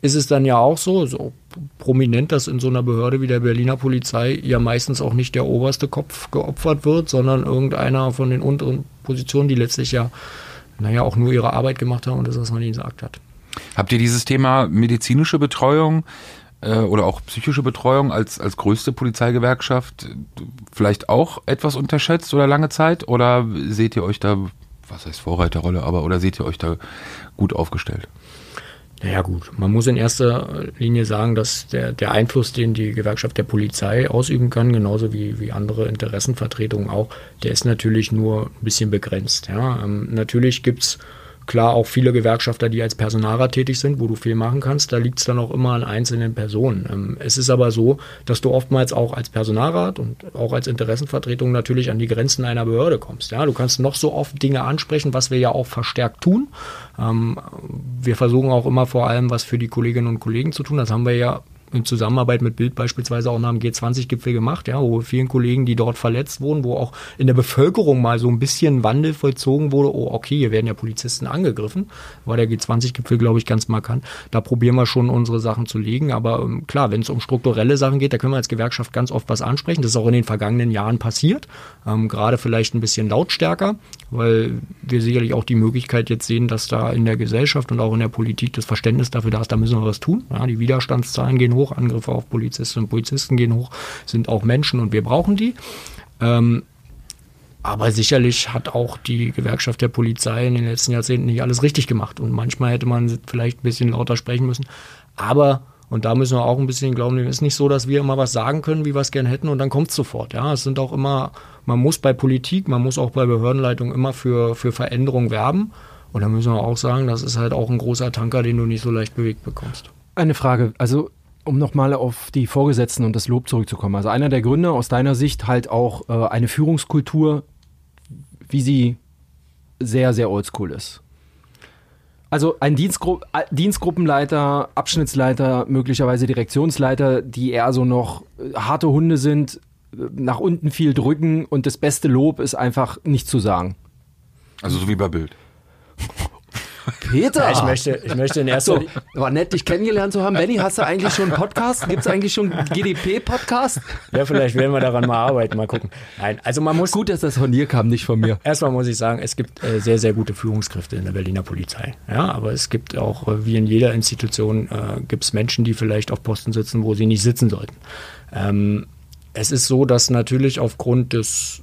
ist es dann ja auch so, so prominent, dass in so einer Behörde wie der Berliner Polizei ja meistens auch nicht der oberste Kopf geopfert wird, sondern irgendeiner von den unteren Positionen, die letztlich ja naja, auch nur ihre Arbeit gemacht haben und das, was man ihnen gesagt hat. Habt ihr dieses Thema medizinische Betreuung äh, oder auch psychische Betreuung als, als größte Polizeigewerkschaft vielleicht auch etwas unterschätzt oder lange Zeit? Oder seht ihr euch da, was heißt Vorreiterrolle, aber oder seht ihr euch da gut aufgestellt? Naja gut, man muss in erster Linie sagen, dass der, der Einfluss, den die Gewerkschaft der Polizei ausüben kann, genauso wie, wie andere Interessenvertretungen auch, der ist natürlich nur ein bisschen begrenzt. Ja. Ähm, natürlich gibt's Klar, auch viele Gewerkschafter, die als Personalrat tätig sind, wo du viel machen kannst, da liegt es dann auch immer an einzelnen Personen. Ähm, es ist aber so, dass du oftmals auch als Personalrat und auch als Interessenvertretung natürlich an die Grenzen einer Behörde kommst. Ja, du kannst noch so oft Dinge ansprechen, was wir ja auch verstärkt tun. Ähm, wir versuchen auch immer vor allem was für die Kolleginnen und Kollegen zu tun. Das haben wir ja in Zusammenarbeit mit Bild beispielsweise auch nach dem G20-Gipfel gemacht, ja, wo vielen Kollegen, die dort verletzt wurden, wo auch in der Bevölkerung mal so ein bisschen Wandel vollzogen wurde, oh, okay, hier werden ja Polizisten angegriffen, war der G20-Gipfel, glaube ich, ganz markant. Da probieren wir schon unsere Sachen zu legen, aber ähm, klar, wenn es um strukturelle Sachen geht, da können wir als Gewerkschaft ganz oft was ansprechen. Das ist auch in den vergangenen Jahren passiert, ähm, gerade vielleicht ein bisschen lautstärker, weil wir sicherlich auch die Möglichkeit jetzt sehen, dass da in der Gesellschaft und auch in der Politik das Verständnis dafür da ist, da müssen wir was tun. Ja, die Widerstandszahlen gehen hoch, Angriffe auf Polizistinnen und Polizisten gehen hoch, sind auch Menschen und wir brauchen die. Ähm, aber sicherlich hat auch die Gewerkschaft der Polizei in den letzten Jahrzehnten nicht alles richtig gemacht. Und manchmal hätte man vielleicht ein bisschen lauter sprechen müssen. Aber, und da müssen wir auch ein bisschen glauben, es ist nicht so, dass wir immer was sagen können, wie wir es gerne hätten und dann kommt es sofort. Ja, es sind auch immer, man muss bei Politik, man muss auch bei Behördenleitung immer für, für Veränderung werben. Und da müssen wir auch sagen, das ist halt auch ein großer Tanker, den du nicht so leicht bewegt bekommst. Eine Frage, also um nochmal auf die Vorgesetzten und das Lob zurückzukommen. Also einer der Gründe aus deiner Sicht halt auch äh, eine Führungskultur, wie sie sehr, sehr oldschool ist. Also ein Dienstgru äh, Dienstgruppenleiter, Abschnittsleiter, möglicherweise Direktionsleiter, die eher so noch äh, harte Hunde sind, äh, nach unten viel drücken und das beste Lob ist einfach nicht zu sagen. Also so wie bei Bild. Peter! Ja, ich, möchte, ich möchte in erster So, war nett, dich kennengelernt zu haben. Benny, hast du eigentlich schon einen Podcast? Gibt es eigentlich schon einen GDP-Podcast? Ja, vielleicht werden wir daran mal arbeiten, mal gucken. Nein, also man muss. Gut, dass das von dir kam, nicht von mir. Erstmal muss ich sagen, es gibt äh, sehr, sehr gute Führungskräfte in der Berliner Polizei. Ja, aber es gibt auch, äh, wie in jeder Institution, äh, gibt es Menschen, die vielleicht auf Posten sitzen, wo sie nicht sitzen sollten. Ähm, es ist so, dass natürlich aufgrund des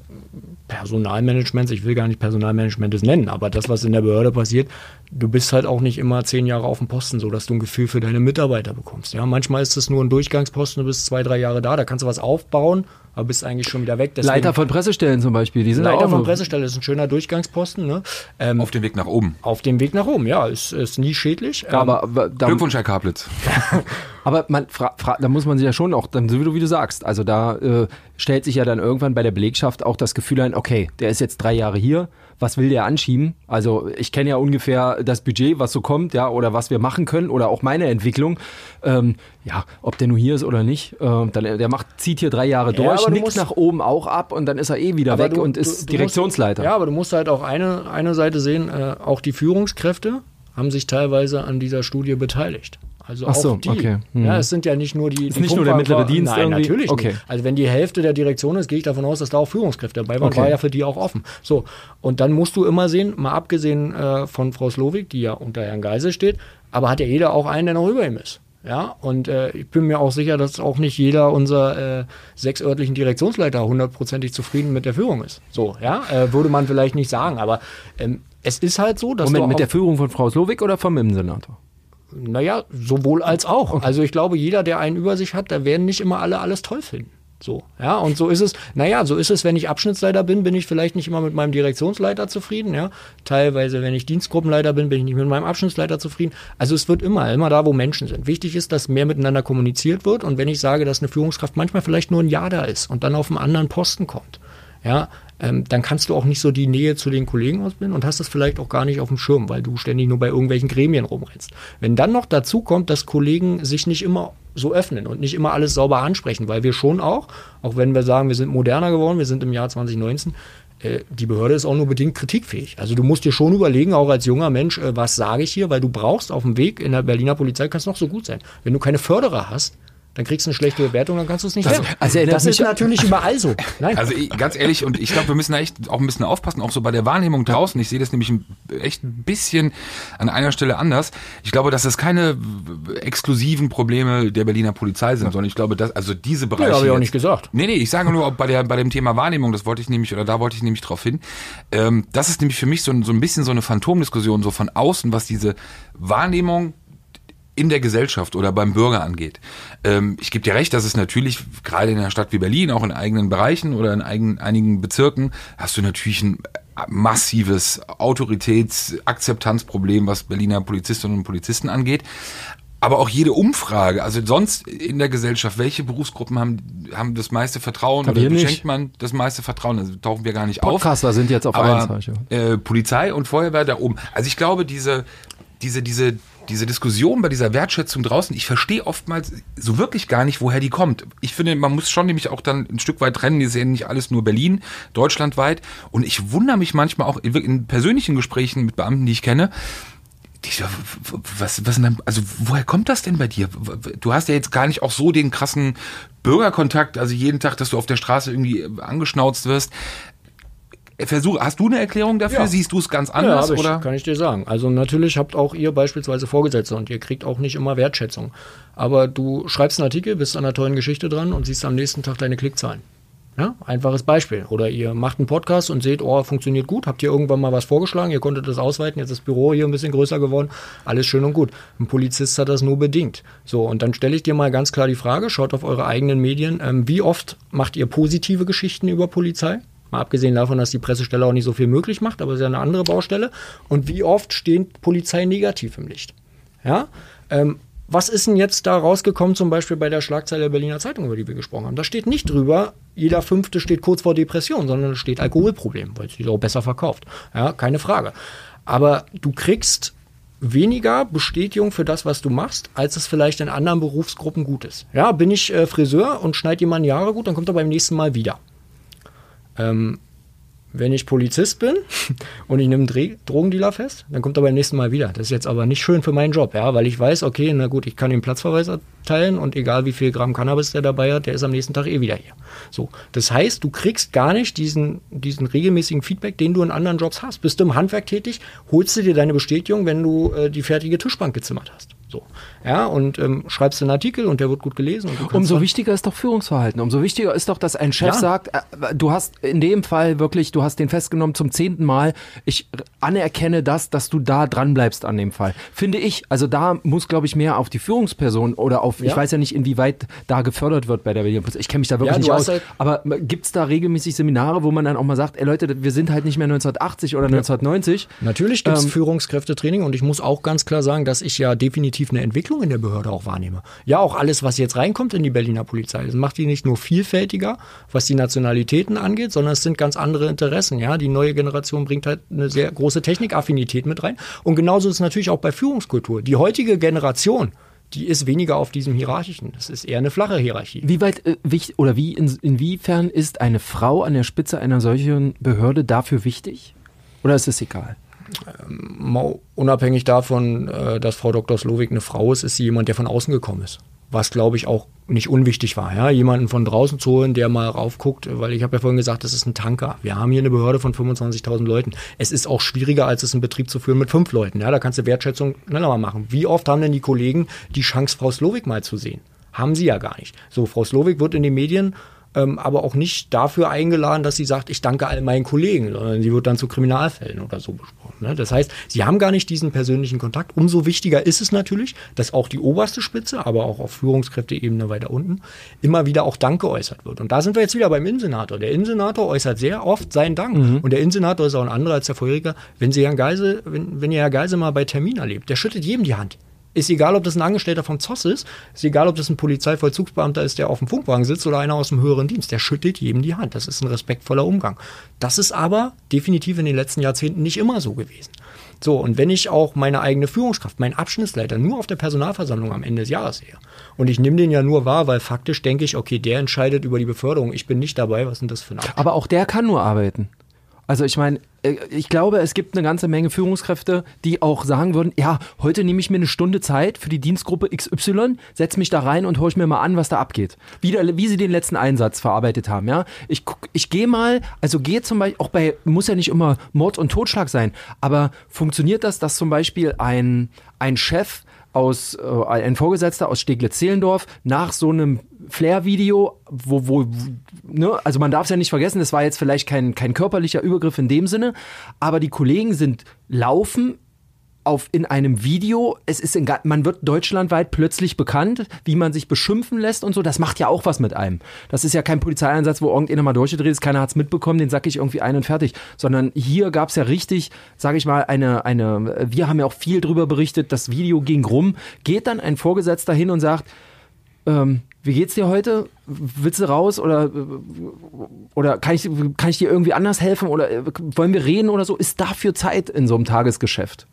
Personalmanagements, ich will gar nicht Personalmanagements nennen, aber das, was in der Behörde passiert, du bist halt auch nicht immer zehn Jahre auf dem Posten, so dass du ein Gefühl für deine Mitarbeiter bekommst. Ja, manchmal ist es nur ein Durchgangsposten, du bist zwei, drei Jahre da, da kannst du was aufbauen, aber bist eigentlich schon wieder weg. Deswegen, Leiter von Pressestellen zum Beispiel, die sind Leiter auch von Pressestellen ist ein schöner Durchgangsposten. Ne? Ähm, Auf dem Weg nach oben. auf dem Weg nach oben, ja, ist, ist nie schädlich. Ähm, aber, aber da, Glückwunsch, Herr Kaplitz. aber man, fra, fra, da muss man sich ja schon auch, dann, wie du, wie du sagst, also da äh, stellt sich ja dann irgendwann bei der Belegschaft auch das Gefühl ein, okay, der ist jetzt drei Jahre hier, was will der anschieben? Also ich kenne ja ungefähr das Budget, was so kommt, ja, oder was wir machen können, oder auch meine Entwicklung. Ähm, ja, ob der nur hier ist oder nicht, äh, dann, der macht, zieht hier drei Jahre Ja, durch, du nickt nach oben auch ab und dann ist er eh wieder weg du- und du- ist du Direktionsleiter. Musst, ja, aber du musst halt auch eine, eine Seite sehen, äh, auch die Führungskräfte haben sich teilweise an dieser Studie beteiligt. Also Ach so, auch die. okay. Hm. Ja, es sind ja nicht nur die. Ist die nicht nur der mittlere Dienst Nein, irgendwie? natürlich Okay. nicht. Also wenn die Hälfte der Direktion ist, gehe ich davon aus, dass da auch Führungskräfte dabei waren. Okay. War ja für die auch offen. So und dann musst du immer sehen, mal abgesehen äh, von Frau Slowik, die ja unter Herrn Geisel steht, aber hat ja jeder auch einen, der noch über ihm ist. Ja, und äh, ich bin mir auch sicher, dass auch nicht jeder unserer äh, sechs örtlichen Direktionsleiter hundertprozentig zufrieden mit der Führung ist. So, ja, äh, würde man vielleicht nicht sagen, aber ähm, es ist halt so, dass Moment, mit der Führung von Frau Slowik oder vom Innensenator? Naja, sowohl als auch. Also ich glaube, jeder, der einen über sich hat, da werden nicht immer alle alles toll finden. So, ja, und so ist es, naja, so ist es, wenn ich Abschnittsleiter bin, bin ich vielleicht nicht immer mit meinem Direktionsleiter zufrieden, ja. Teilweise, wenn ich Dienstgruppenleiter bin, bin ich nicht mit meinem Abschnittsleiter zufrieden. Also es wird immer, immer da, wo Menschen sind. Wichtig ist, dass mehr miteinander kommuniziert wird und wenn ich sage, dass eine Führungskraft manchmal vielleicht nur ein Jahr da ist und dann auf einen anderen Posten kommt, ja, ähm, dann kannst du auch nicht so die Nähe zu den Kollegen ausbilden und hast das vielleicht auch gar nicht auf dem Schirm, weil du ständig nur bei irgendwelchen Gremien rumrennst. Wenn dann noch dazu kommt, dass Kollegen sich nicht immer so öffnen und nicht immer alles sauber ansprechen, weil wir schon auch, auch wenn wir sagen, wir sind moderner geworden, wir sind im Jahr 2019, äh, die Behörde ist auch nur bedingt kritikfähig. Also du musst dir schon überlegen, auch als junger Mensch, äh, was sage ich hier, weil du brauchst auf dem Weg in der Berliner Polizei, kann es noch so gut sein. Wenn du keine Förderer hast, dann kriegst du eine schlechte Bewertung, dann kannst du es nicht Also- also das ist an- natürlich überall so. Nein. Also ich, ganz ehrlich, und ich glaube, wir müssen da echt auch ein bisschen aufpassen, auch so bei der Wahrnehmung draußen. Ich sehe das nämlich ein, echt ein bisschen an einer Stelle anders. Ich glaube, dass das keine exklusiven Probleme der Berliner Polizei sind, sondern ich glaube, dass also diese Bereiche. habe ich auch nicht gesagt. Nee, nee, ich sage nur, ob bei, der, bei dem Thema Wahrnehmung, das wollte ich nämlich, oder da wollte ich nämlich drauf hin. Ähm, das ist nämlich für mich so, ein- so ein bisschen so eine Phantomdiskussion, so von außen, was diese Wahrnehmung in der Gesellschaft oder beim Bürger angeht. Ähm, ich gebe dir recht, dass es natürlich, gerade in einer Stadt wie Berlin, auch in eigenen Bereichen oder in eigen, einigen Bezirken, hast du natürlich ein massives Autoritätsakzeptanzproblem, was Berliner Polizistinnen und Polizisten angeht. Aber auch jede Umfrage, also sonst in der Gesellschaft, welche Berufsgruppen haben, haben das meiste Vertrauen Aber oder wir nicht. schenkt man das meiste Vertrauen? Also tauchen wir gar nicht auf. Podcaster sind jetzt auf Aber, eins, hab äh, Polizei und Feuerwehr da oben. Also ich glaube, diese, diese, diese, diese Diskussion bei dieser Wertschätzung draußen, ich verstehe oftmals so wirklich gar nicht, woher die kommt. Ich finde, man muss schon nämlich auch dann ein Stück weit trennen, die sehen nicht alles nur Berlin, deutschlandweit. Und ich wundere mich manchmal auch in, persönlichen Gesprächen mit Beamten, die ich kenne, w- was, was denn, also woher kommt das denn bei dir? Du hast ja jetzt gar nicht auch so den krassen Bürgerkontakt, also jeden Tag, dass du auf der Straße irgendwie äh, angeschnauzt wirst. Versuch, hast du eine Erklärung dafür? Ja. Siehst du es ganz Ja, anders aber ich, oder? kann ich dir sagen. Also natürlich habt auch ihr beispielsweise Vorgesetzte und ihr kriegt auch nicht immer Wertschätzung. Aber du schreibst einen Artikel, bist an einer tollen Geschichte dran und siehst am nächsten Tag deine Klickzahlen. Ja, einfaches Beispiel. Oder ihr macht einen Podcast und seht, oh, funktioniert gut, habt ihr irgendwann mal was vorgeschlagen, ihr konntet das ausweiten, jetzt ist das Büro hier ein bisschen größer geworden, alles schön und gut. Ein Polizist hat das nur bedingt. So, und dann stelle ich dir mal ganz klar die Frage, schaut auf eure eigenen Medien, ähm, wie oft macht ihr positive Geschichten über Polizei? Mal abgesehen davon, dass die Pressestelle auch nicht so viel möglich macht, aber es ist ja eine andere Baustelle. Und wie oft steht Polizei negativ im Licht? Ja? Ähm, was ist denn jetzt da rausgekommen, zum Beispiel bei der Schlagzeile der Berliner Zeitung, über die wir gesprochen haben? Da steht nicht drüber, jeder Fünfte steht kurz vor Depression, sondern da steht Alkoholproblem, weil es sich auch besser verkauft. Ja, keine Frage. Aber du kriegst weniger Bestätigung für das, was du machst, als es vielleicht in anderen Berufsgruppen gut ist. Ja, bin ich äh, Friseur und schneide jemanden Haare gut, dann kommt er beim nächsten Mal wieder. Ähm, wenn ich Polizist bin und ich nehme einen Drogendealer fest, dann kommt er beim nächsten Mal wieder. Das ist jetzt aber nicht schön für meinen Job, ja, weil ich weiß, okay, na gut, ich kann den Platzverweis erteilen und egal wie viel Gramm Cannabis der dabei hat, der ist am nächsten Tag eh wieder hier. So, das heißt, du kriegst gar nicht diesen, diesen regelmäßigen Feedback, den du in anderen Jobs hast. Bist du im Handwerk tätig, holst du dir deine Bestätigung, wenn du äh, die fertige Tischbank gezimmert hast. So, ja, und ähm, schreibst einen Artikel und der wird gut gelesen. Umso dann- wichtiger ist doch Führungsverhalten. Umso wichtiger ist doch, dass ein Chef Ja. sagt, äh, du hast in dem Fall wirklich, du hast den festgenommen zum zehnten Mal. Ich anerkenne das, dass du da dran bleibst an dem Fall. Finde ich. Also da muss, glaube ich, mehr auf die Führungsperson oder auf, ich Ja. weiß ja nicht, inwieweit da gefördert wird bei der Berliner Polizei. Ich kenne mich da wirklich Ja, nicht aus. halt- Aber gibt's da regelmäßig Seminare, wo man dann auch mal sagt, ey Leute, wir sind halt nicht mehr 1980 oder 1990. Natürlich gibt es Ähm, Führungskräftetraining und ich muss auch ganz klar sagen, dass ich ja definitiv eine Entwicklung in der Behörde auch wahrnehme. Ja, auch alles, was jetzt reinkommt in die Berliner Polizei, das macht die nicht nur vielfältiger, was die Nationalitäten angeht, sondern es sind ganz andere Interessen. Ja, die neue Generation bringt halt eine sehr große Technikaffinität mit rein. Und genauso ist es natürlich auch bei Führungskultur. Die heutige Generation, die ist weniger auf diesem hierarchischen. Das ist eher eine flache Hierarchie. Wie weit äh, wichtig oder wie in, inwiefern ist eine Frau an der Spitze einer solchen Behörde dafür wichtig? Oder ist es egal? Mal unabhängig davon, äh, dass Frau Dr. Slowik eine Frau ist, ist sie jemand, der von außen gekommen ist. Was, glaube ich, auch nicht unwichtig war. Ja? Jemanden von draußen zu holen, der mal raufguckt, weil ich habe ja vorhin gesagt, das ist ein Tanker. Wir haben hier eine Behörde von 25.000 Leuten. Es ist auch schwieriger, als es einen Betrieb zu führen mit fünf Leuten. Ja? Da kannst du Wertschätzung schneller mal machen. Wie oft haben denn die Kollegen die Chance, Frau Slowik mal zu sehen? Haben sie ja gar nicht. So, Frau Slowik wird in den Medien ähm, aber auch nicht dafür eingeladen, dass sie sagt, ich danke all meinen Kollegen, sondern sie wird dann zu Kriminalfällen oder so besprochen. Ne? Das heißt, sie haben gar nicht diesen persönlichen Kontakt. Umso wichtiger ist es natürlich, dass auch die oberste Spitze, aber auch auf Führungskräfteebene weiter unten, immer wieder auch Dank geäußert wird. Und da sind wir jetzt wieder beim Innensenator. Der Innensenator äußert sehr oft seinen Dank. Und der Innensenator ist auch ein anderer als der vorherige. Wenn Sie Herrn Geisel, wenn, wenn ihr Herr Geisel mal bei Termin erlebt, der schüttet jedem die Hand. Ist egal, ob das ein Angestellter vom ZOS ist, ist egal, ob das ein Polizeivollzugsbeamter ist, der auf dem Funkwagen sitzt oder einer aus dem höheren Dienst. Der schüttelt jedem die Hand. Das ist ein respektvoller Umgang. Das ist aber definitiv in den letzten Jahrzehnten nicht immer so gewesen. So, und wenn ich auch meine eigene Führungskraft, meinen Abschnittsleiter nur auf der Personalversammlung am Ende des Jahres sehe und ich nehme den ja nur wahr, weil faktisch denke ich, okay, der entscheidet über die Beförderung, ich bin nicht dabei, was denn das für ein? Aber auch der kann nur arbeiten. Also ich meine, äh, ich glaube, es gibt eine ganze Menge Führungskräfte, die auch sagen würden, ja, heute nehme ich mir eine Stunde Zeit für die Dienstgruppe XY, setze mich da rein und höre ich mir mal an, was da abgeht. Wie, der, wie sie den letzten Einsatz verarbeitet haben, ja. Ich, ich gehe mal, also gehe zum Beispiel, auch bei, muss ja nicht immer Mord und Totschlag sein, aber funktioniert das, dass zum Beispiel ein, ein Chef aus, äh, ein Vorgesetzter aus Steglitz-Zehlendorf nach so einem Flair-Video, wo, wo, ne, also man darf es ja nicht vergessen, das war jetzt vielleicht kein, kein körperlicher Übergriff in dem Sinne, aber die Kollegen sind laufen auf in einem Video, es ist in, man wird deutschlandweit plötzlich bekannt, wie man sich beschimpfen lässt und so, das macht ja auch was mit einem. Das ist ja kein Polizeieinsatz, wo irgendjemand mal durchgedreht ist, keiner hat's mitbekommen, den sack ich irgendwie ein und fertig, sondern hier gab's ja richtig, sage ich mal, eine eine wir haben ja auch viel drüber berichtet, das Video ging rum, geht dann ein Vorgesetzter hin und sagt, ähm, wie geht's dir heute? Willst du raus oder, oder kann, ich, kann ich dir irgendwie anders helfen oder äh, wollen wir reden oder so? Ist dafür Zeit in so einem Tagesgeschäft?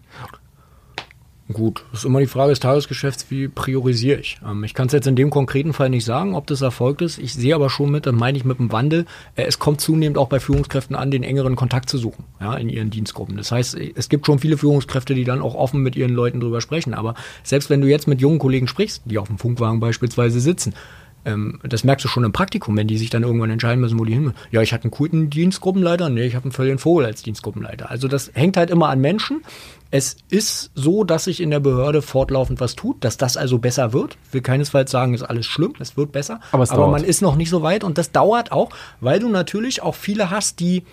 Gut, ist immer die Frage des Tagesgeschäfts, wie priorisiere ich? Ähm, ich kann es jetzt in dem konkreten Fall nicht sagen, ob das erfolgt ist. Ich sehe aber schon mit, dann meine ich mit dem Wandel, äh, es kommt zunehmend auch bei Führungskräften an, den engeren Kontakt zu suchen, ja, in ihren Dienstgruppen. Das heißt, es gibt schon viele Führungskräfte, die dann auch offen mit ihren Leuten drüber sprechen. Aber selbst wenn du jetzt mit jungen Kollegen sprichst, die auf dem Funkwagen beispielsweise sitzen, ähm, das merkst du schon im Praktikum, wenn die sich dann irgendwann entscheiden müssen, wo die hin. Ja, ich hatte einen guten Dienstgruppenleiter, nee, ich habe einen völligen Vogel als Dienstgruppenleiter. Also das hängt halt immer an Menschen. Es ist so, dass sich in der Behörde fortlaufend was tut, dass das also besser wird. Ich will keinesfalls sagen, ist alles schlimm, es wird besser. Aber, es Aber man ist noch nicht so weit und das dauert auch, weil du natürlich auch viele hast, die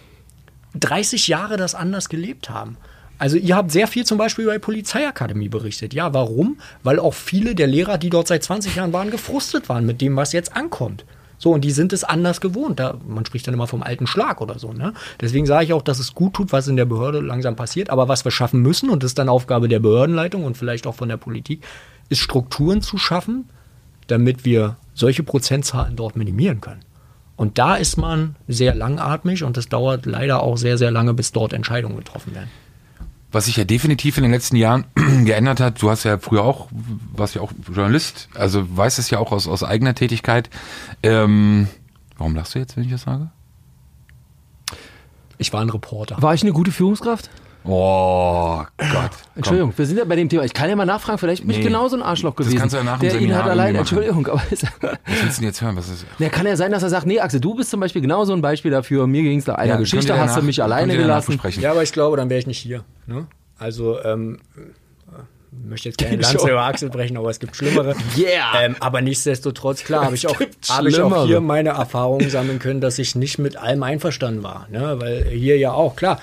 30 Jahre das anders gelebt haben. Also ihr habt sehr viel zum Beispiel bei Polizeiakademie berichtet. Ja, warum? Weil auch viele der Lehrer, die dort seit 20 Jahren waren, gefrustet waren mit dem, was jetzt ankommt. So, und die sind es anders gewohnt. Da, man spricht dann immer vom alten Schlag oder so. Ne? Deswegen sage ich auch, dass es gut tut, was in der Behörde langsam passiert. Aber was wir schaffen müssen, und das ist dann Aufgabe der Behördenleitung und vielleicht auch von der Politik, ist Strukturen zu schaffen, damit wir solche Prozentzahlen dort minimieren können. Und da ist man sehr langatmig und es dauert leider auch sehr, sehr lange, bis dort Entscheidungen getroffen werden. Was sich ja definitiv in den letzten Jahren geändert hat, du hast ja früher auch, warst ja auch Journalist, also weißt es ja auch aus, aus eigener Tätigkeit. Ähm, warum lachst du jetzt, wenn ich das sage? Ich war ein Reporter. War ich eine gute Führungskraft? Oh Gott. Entschuldigung, wir sind ja bei dem Thema. Ich kann ja mal nachfragen, vielleicht bin ich Nee. genauso ein Arschloch Das gewesen. kannst du ja nach dem der ihn Seminar hat allein. Entschuldigung, aber ist, Was willst du denn jetzt hören? Was ist, na, kann ja sein, dass er sagt, nee, Axel, du bist zum Beispiel genauso ein Beispiel dafür. Mir ging es da einer Ja, Geschichte, ihr hast du danach- mich alleine danach gelassen. Ja, aber ich glaube, dann wäre ich nicht hier. Ne? Also, ähm, ich möchte jetzt keine Lanze über Axel brechen, aber es gibt schlimmere. Yeah. Ähm, aber nichtsdestotrotz, klar, habe ich, auch, habe ich auch hier meine Erfahrungen sammeln können, dass ich nicht mit allem einverstanden war. Ne? Weil hier ja auch, klar,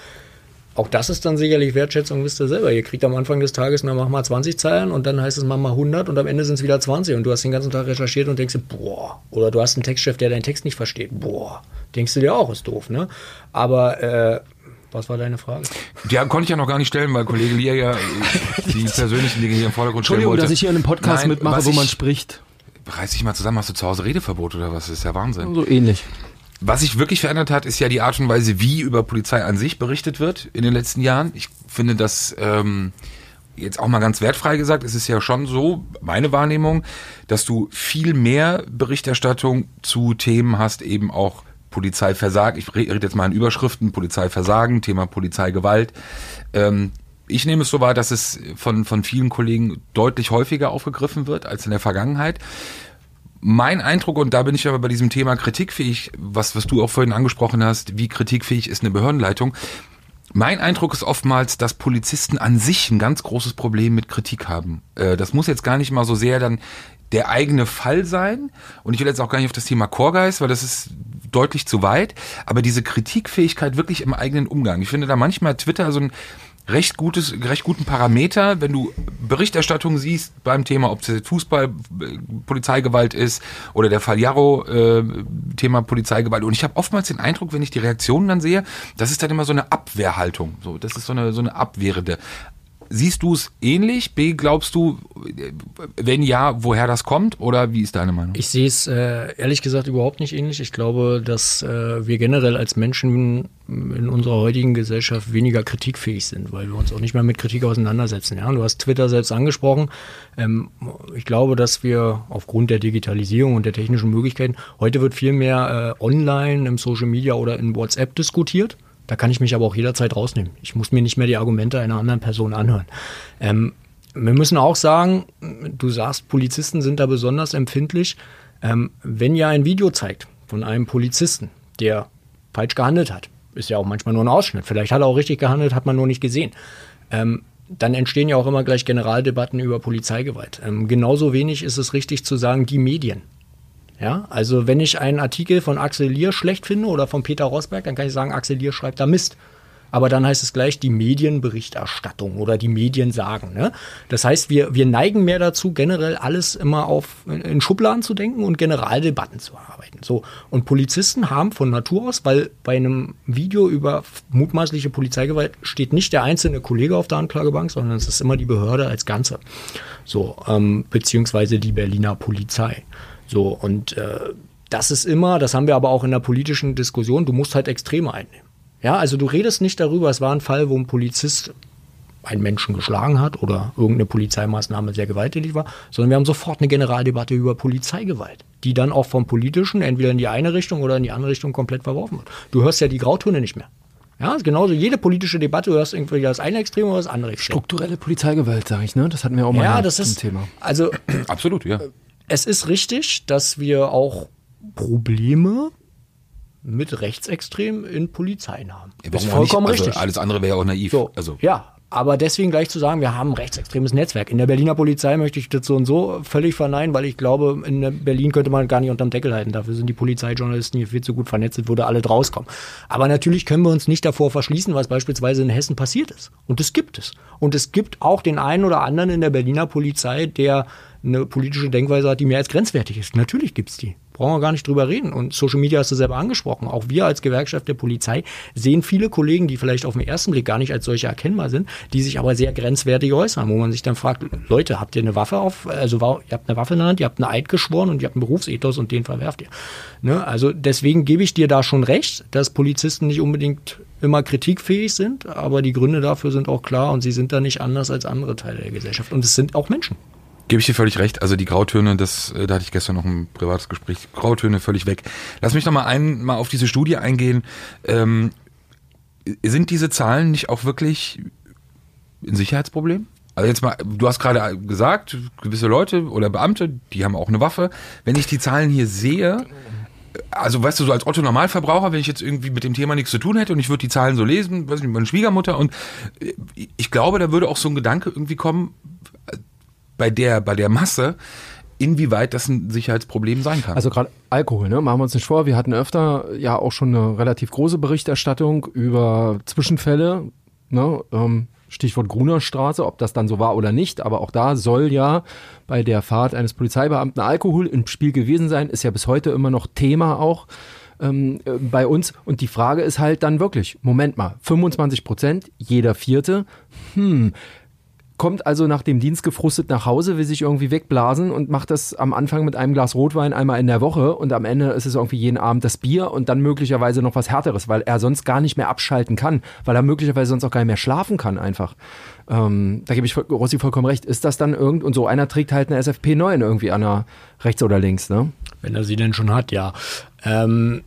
auch das ist dann sicherlich Wertschätzung, wisst ihr selber. Ihr kriegt am Anfang des Tages, na mach mal 20 Zeilen und dann heißt es mach mal 100 und am Ende sind es wieder 20 und du hast den ganzen Tag recherchiert und denkst dir, boah. Oder du hast einen Textchef, der deinen Text nicht versteht, boah. Denkst du dir auch, ist doof, ne? Aber, äh, was war deine Frage? Ja, konnte ich ja noch gar nicht stellen, weil Kollege Lier ja äh, die persönlichen Dinge hier im Vordergrund stellen Entschuldigung, wollte. dass ich hier in einem Podcast Nein, mitmache, wo man ich- spricht. Reiß dich mal zusammen, hast du zu Hause Redeverbot oder was? Das ist ja Wahnsinn. So ähnlich. Was sich wirklich verändert hat, ist ja die Art und Weise, wie über Polizei an sich berichtet wird in den letzten Jahren. Ich finde das ähm, jetzt auch mal ganz wertfrei gesagt. Es ist ja schon so, meine Wahrnehmung, dass du viel mehr Berichterstattung zu Themen hast, eben auch Polizeiversagen. Ich re- rede jetzt mal in Überschriften, Polizeiversagen, Thema Polizeigewalt. Ähm, ich nehme es so wahr, dass es von, von vielen Kollegen deutlich häufiger aufgegriffen wird als in der Vergangenheit. Mein Eindruck, und da bin ich aber bei diesem Thema kritikfähig, was, was du auch vorhin angesprochen hast, wie kritikfähig ist eine Behördenleitung. Mein Eindruck ist oftmals, dass Polizisten an sich ein ganz großes Problem mit Kritik haben. Äh, Das muss jetzt gar nicht mal so sehr dann der eigene Fall sein. Und ich will jetzt auch gar nicht auf das Thema Chorgeist, weil das ist deutlich zu weit. Aber diese Kritikfähigkeit wirklich im eigenen Umgang. Ich finde da manchmal Twitter so ein recht gutes, recht guten Parameter, wenn du Berichterstattung siehst beim Thema, ob es jetzt Fußball, äh, Polizeigewalt ist oder der Fall Jarro, äh, Thema Polizeigewalt. Und ich habe oftmals den Eindruck, wenn ich die Reaktionen dann sehe, das ist dann immer so eine Abwehrhaltung. So, das ist so eine, so eine abwehrende. Siehst du es ähnlich? B, glaubst du, wenn ja, woher das kommt? Oder wie ist deine Meinung? Ich sehe es äh, ehrlich gesagt überhaupt nicht ähnlich. Ich glaube, dass äh, wir generell als Menschen in unserer heutigen Gesellschaft weniger kritikfähig sind, weil wir uns auch nicht mehr mit Kritik auseinandersetzen. Ja, du hast Twitter selbst angesprochen. Ähm, ich glaube, dass wir aufgrund der Digitalisierung und der technischen Möglichkeiten heute wird viel mehr äh, online im Social Media oder in WhatsApp diskutiert. Da kann ich mich aber auch jederzeit rausnehmen. Ich muss mir nicht mehr die Argumente einer anderen Person anhören. Ähm, wir müssen auch sagen, du sagst, Polizisten sind da besonders empfindlich. Ähm, wenn ja ein Video zeigt von einem Polizisten, der falsch gehandelt hat, ist ja auch manchmal nur ein Ausschnitt, vielleicht hat er auch richtig gehandelt, hat man nur nicht gesehen, ähm, dann entstehen ja auch immer gleich Generaldebatten über Polizeigewalt. Ähm, genauso wenig ist es richtig zu sagen, die Medien. Ja, also wenn ich einen Artikel von Axel Lier schlecht finde oder von Peter Rosberg, dann kann ich sagen, Axel Lier schreibt da Mist. Aber dann heißt es gleich die Medienberichterstattung oder die Medien sagen. Ne? Das heißt, wir, wir neigen mehr dazu, generell alles immer auf in Schubladen zu denken und Generaldebatten zu arbeiten. So. Und Polizisten haben von Natur aus, weil bei einem Video über mutmaßliche Polizeigewalt steht nicht der einzelne Kollege auf der Anklagebank, sondern es ist immer die Behörde als Ganze. So, ähm, beziehungsweise die Berliner Polizei. So, und äh, das ist immer, das haben wir aber auch in der politischen Diskussion, du musst halt Extreme einnehmen. Ja, also du redest nicht darüber, es war ein Fall, wo ein Polizist einen Menschen geschlagen hat oder irgendeine Polizeimaßnahme sehr gewalttätig war, sondern wir haben sofort eine Generaldebatte über Polizeigewalt, die dann auch vom Politischen entweder in die eine Richtung oder in die andere Richtung komplett verworfen wird. Du hörst ja die Grautöne nicht mehr. Ja, genauso jede politische Debatte, du hörst irgendwie das eine Extrem oder das andere Extrem. Strukturelle Polizeigewalt, sage ich, ne? Das hatten wir auch mal ja, das ist, Thema. Also Absolut, ja. Es ist richtig, dass wir auch Probleme mit Rechtsextremen in Polizeien haben. Ja, ist vollkommen also, richtig. Alles andere wäre auch naiv. So, Also, ja, aber deswegen gleich zu sagen, wir haben ein rechtsextremes Netzwerk. In der Berliner Polizei möchte ich das so und so völlig verneinen, weil ich glaube, in Berlin könnte man gar nicht unterm Deckel halten. Dafür sind die Polizeijournalisten hier viel zu gut vernetzt, es würde alle draus kommen. Aber natürlich können wir uns nicht davor verschließen, was beispielsweise in Hessen passiert ist. Und das gibt es. Und es gibt auch den einen oder anderen in der Berliner Polizei, der eine politische Denkweise hat, die mehr als grenzwertig ist. Natürlich gibt's die. Brauchen wir gar nicht drüber reden. Und Social Media hast du selber angesprochen. Auch wir als Gewerkschaft der Polizei sehen viele Kollegen, die vielleicht auf den ersten Blick gar nicht als solche erkennbar sind, die sich aber sehr grenzwertig äußern, wo man sich dann fragt, Leute, habt ihr eine Waffe auf, also ihr habt eine Waffe in der Hand, ihr habt einen Eid geschworen und ihr habt einen Berufsethos und den verwerft ihr. Ne? Also deswegen gebe ich dir da schon recht, dass Polizisten nicht unbedingt immer kritikfähig sind, aber die Gründe dafür sind auch klar und sie sind da nicht anders als andere Teile der Gesellschaft. Und es sind auch Menschen. Gebe ich dir völlig recht. Also die Grautöne, das, äh, da hatte ich gestern noch ein privates Gespräch. Grautöne völlig weg. Lass mich noch mal einmal auf diese Studie eingehen. Ähm, sind diese Zahlen nicht auch wirklich ein Sicherheitsproblem? Also jetzt mal, du hast gerade gesagt, gewisse Leute oder Beamte, die haben auch eine Waffe. Wenn ich die Zahlen hier sehe, also weißt du, so als Otto Normalverbraucher, wenn ich jetzt irgendwie mit dem Thema nichts zu tun hätte und ich würde die Zahlen so lesen, weiß nicht, meine Schwiegermutter und äh, ich glaube, da würde auch so ein Gedanke irgendwie kommen, bei der, bei der Masse, inwieweit das ein Sicherheitsproblem sein kann. Also gerade Alkohol, ne? Machen wir uns nicht vor. Wir hatten öfter ja auch schon eine relativ große Berichterstattung über Zwischenfälle, ne? Ähm, Stichwort Grunerstraße, ob das dann so war oder nicht, aber auch da soll ja bei der Fahrt eines Polizeibeamten Alkohol im Spiel gewesen sein, ist ja bis heute immer noch Thema auch ähm, äh, bei uns. Und die Frage ist halt dann wirklich, Moment mal, 25 Prozent, jeder Vierte, hm, kommt also nach dem Dienst gefrustet nach Hause, will sich irgendwie wegblasen und macht das am Anfang mit einem Glas Rotwein einmal in der Woche und am Ende ist es irgendwie jeden Abend das Bier und dann möglicherweise noch was Härteres, weil er sonst gar nicht mehr abschalten kann, weil er möglicherweise sonst auch gar nicht mehr schlafen kann einfach. Ähm, da gebe ich Rossi vollkommen recht. Ist das dann irgend und so einer trägt halt eine SFP 9 irgendwie an der rechts oder links, ne? Wenn er sie denn schon hat, ja. Ähm,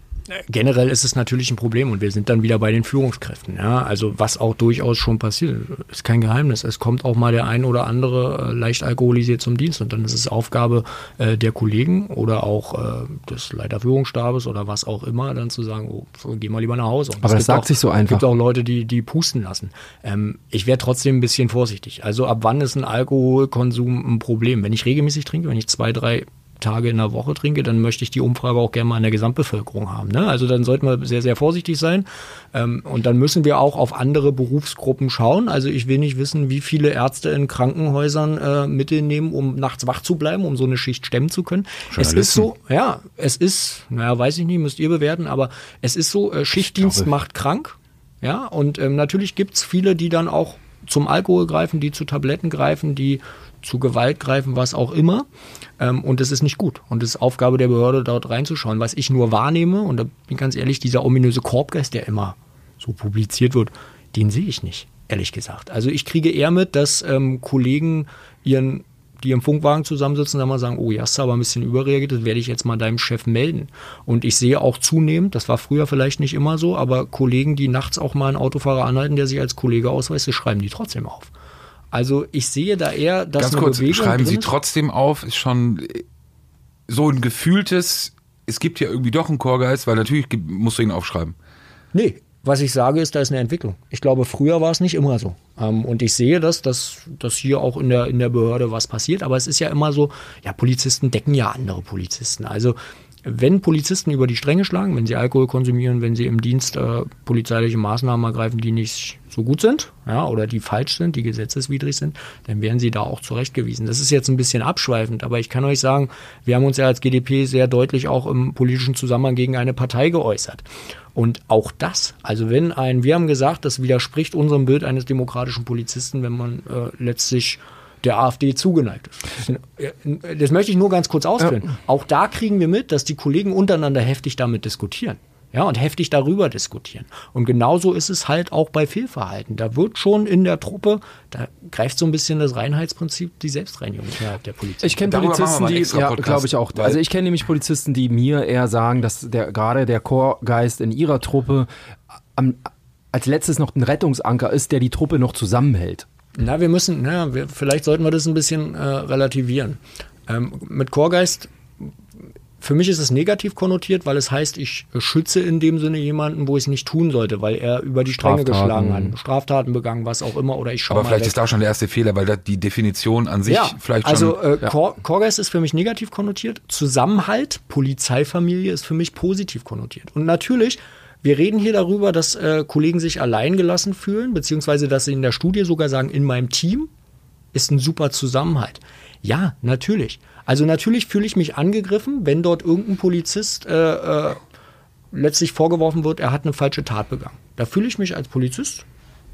generell ist es natürlich ein Problem und wir sind dann wieder bei den Führungskräften. Ja? Also was auch durchaus schon passiert, ist kein Geheimnis. Es kommt auch mal der ein oder andere äh, leicht alkoholisiert zum Dienst und dann ist es Aufgabe äh, der Kollegen oder auch äh, des Leiterführungsstabes oder was auch immer, dann zu sagen, oh, so, geh mal lieber nach Hause. Und Aber es das sagt auch, sich so einfach. gibt auch Leute, die, die pusten lassen. Ähm, ich wäre trotzdem ein bisschen vorsichtig. Also ab wann ist ein Alkoholkonsum ein Problem? Wenn ich regelmäßig trinke, wenn ich zwei, drei Tage in der Woche trinke, dann möchte ich die Umfrage auch gerne mal in der Gesamtbevölkerung haben. Ne? Also dann sollten wir sehr, sehr vorsichtig sein. Ähm, und dann müssen wir auch auf andere Berufsgruppen schauen. Also ich will nicht wissen, wie viele Ärzte in Krankenhäusern äh, Mittel nehmen, um nachts wach zu bleiben, um so eine Schicht stemmen zu können. Es ist so, ja, es ist, naja, weiß ich nicht, müsst ihr bewerten, aber es ist so, äh, Schichtdienst macht krank. Ja, und ähm, natürlich gibt's viele, die dann auch zum Alkohol greifen, die zu Tabletten greifen, die zu Gewalt greifen, was auch immer. Ähm, und das ist nicht gut. Und es ist Aufgabe der Behörde, dort reinzuschauen. Was ich nur wahrnehme, und da bin ich ganz ehrlich, dieser ominöse Korbgeist, der immer so publiziert wird, den sehe ich nicht, ehrlich gesagt. Also ich kriege eher mit, dass ähm, Kollegen ihren die im Funkwagen zusammensitzen, dann mal sagen, oh, ja, hast du aber ein bisschen überreagiert, das werde ich jetzt mal deinem Chef melden. Und ich sehe auch zunehmend, das war früher vielleicht nicht immer so, aber Kollegen, die nachts auch mal einen Autofahrer anhalten, der sich als Kollege ausweist, schreiben die trotzdem auf. Also ich sehe da eher, dass Ganz kurz, Bewegung schreiben Sie trotzdem auf, ist schon so ein gefühltes, es gibt ja irgendwie doch einen Chorgeist, weil natürlich musst du ihn aufschreiben. Nee, was ich sage, ist, da ist eine Entwicklung. Ich glaube, früher war es nicht immer so. Ähm, und ich sehe das, dass, dass hier auch in der, in der Behörde was passiert. Aber es ist ja immer so, ja, Polizisten decken ja andere Polizisten. Also wenn Polizisten über die Stränge schlagen, wenn sie Alkohol konsumieren, wenn sie im Dienst äh, polizeiliche Maßnahmen ergreifen, die nicht so gut sind, ja, oder die falsch sind, die gesetzeswidrig sind, dann werden sie da auch zurechtgewiesen. Das ist jetzt ein bisschen abschweifend, aber ich kann euch sagen, wir haben uns ja als GdP sehr deutlich auch im politischen Zusammenhang gegen eine Partei geäußert. Und auch das, also wenn ein, wir haben gesagt, das widerspricht unserem Bild eines demokratischen Polizisten, wenn man äh, letztlich der AfD zugeneigt ist. Das, das möchte ich nur ganz kurz ausführen. Auch da kriegen wir mit, dass die Kollegen untereinander heftig damit diskutieren. Ja, und heftig darüber diskutieren. Und genauso ist es halt auch bei Fehlverhalten. Da wird schon in der Truppe, da greift so ein bisschen das Reinheitsprinzip, die Selbstreinigung innerhalb der Polizei. Ich kenne Polizisten, die, ja, glaube ich auch. Also ich kenne nämlich Polizisten, die mir eher sagen, dass der gerade der Chorgeist in ihrer Truppe am, als letztes noch ein Rettungsanker ist, der die Truppe noch zusammenhält. Na, wir müssen, na, wir, vielleicht sollten wir das ein bisschen äh, relativieren. Ähm, mit Chorgeist, für mich ist es negativ konnotiert, weil es heißt, ich schütze in dem Sinne jemanden, wo ich es nicht tun sollte, weil er über die Stränge geschlagen hat, Straftaten begangen, was auch immer, oder ich schaue Aber vielleicht weg. ist da schon der erste Fehler, weil die Definition an sich ja, vielleicht also schon. äh, Chor Chorgeist ist für mich negativ konnotiert. Zusammenhalt, Polizeifamilie ist für mich positiv konnotiert. Und natürlich, wir reden hier darüber, dass äh, Kollegen sich alleingelassen fühlen, beziehungsweise dass sie in der Studie sogar sagen, in meinem Team ist ein super Zusammenhalt. Ja, natürlich. Also natürlich fühle ich mich angegriffen, wenn dort irgendein Polizist äh, äh, letztlich vorgeworfen wird, er hat eine falsche Tat begangen. Da fühle ich mich als Polizist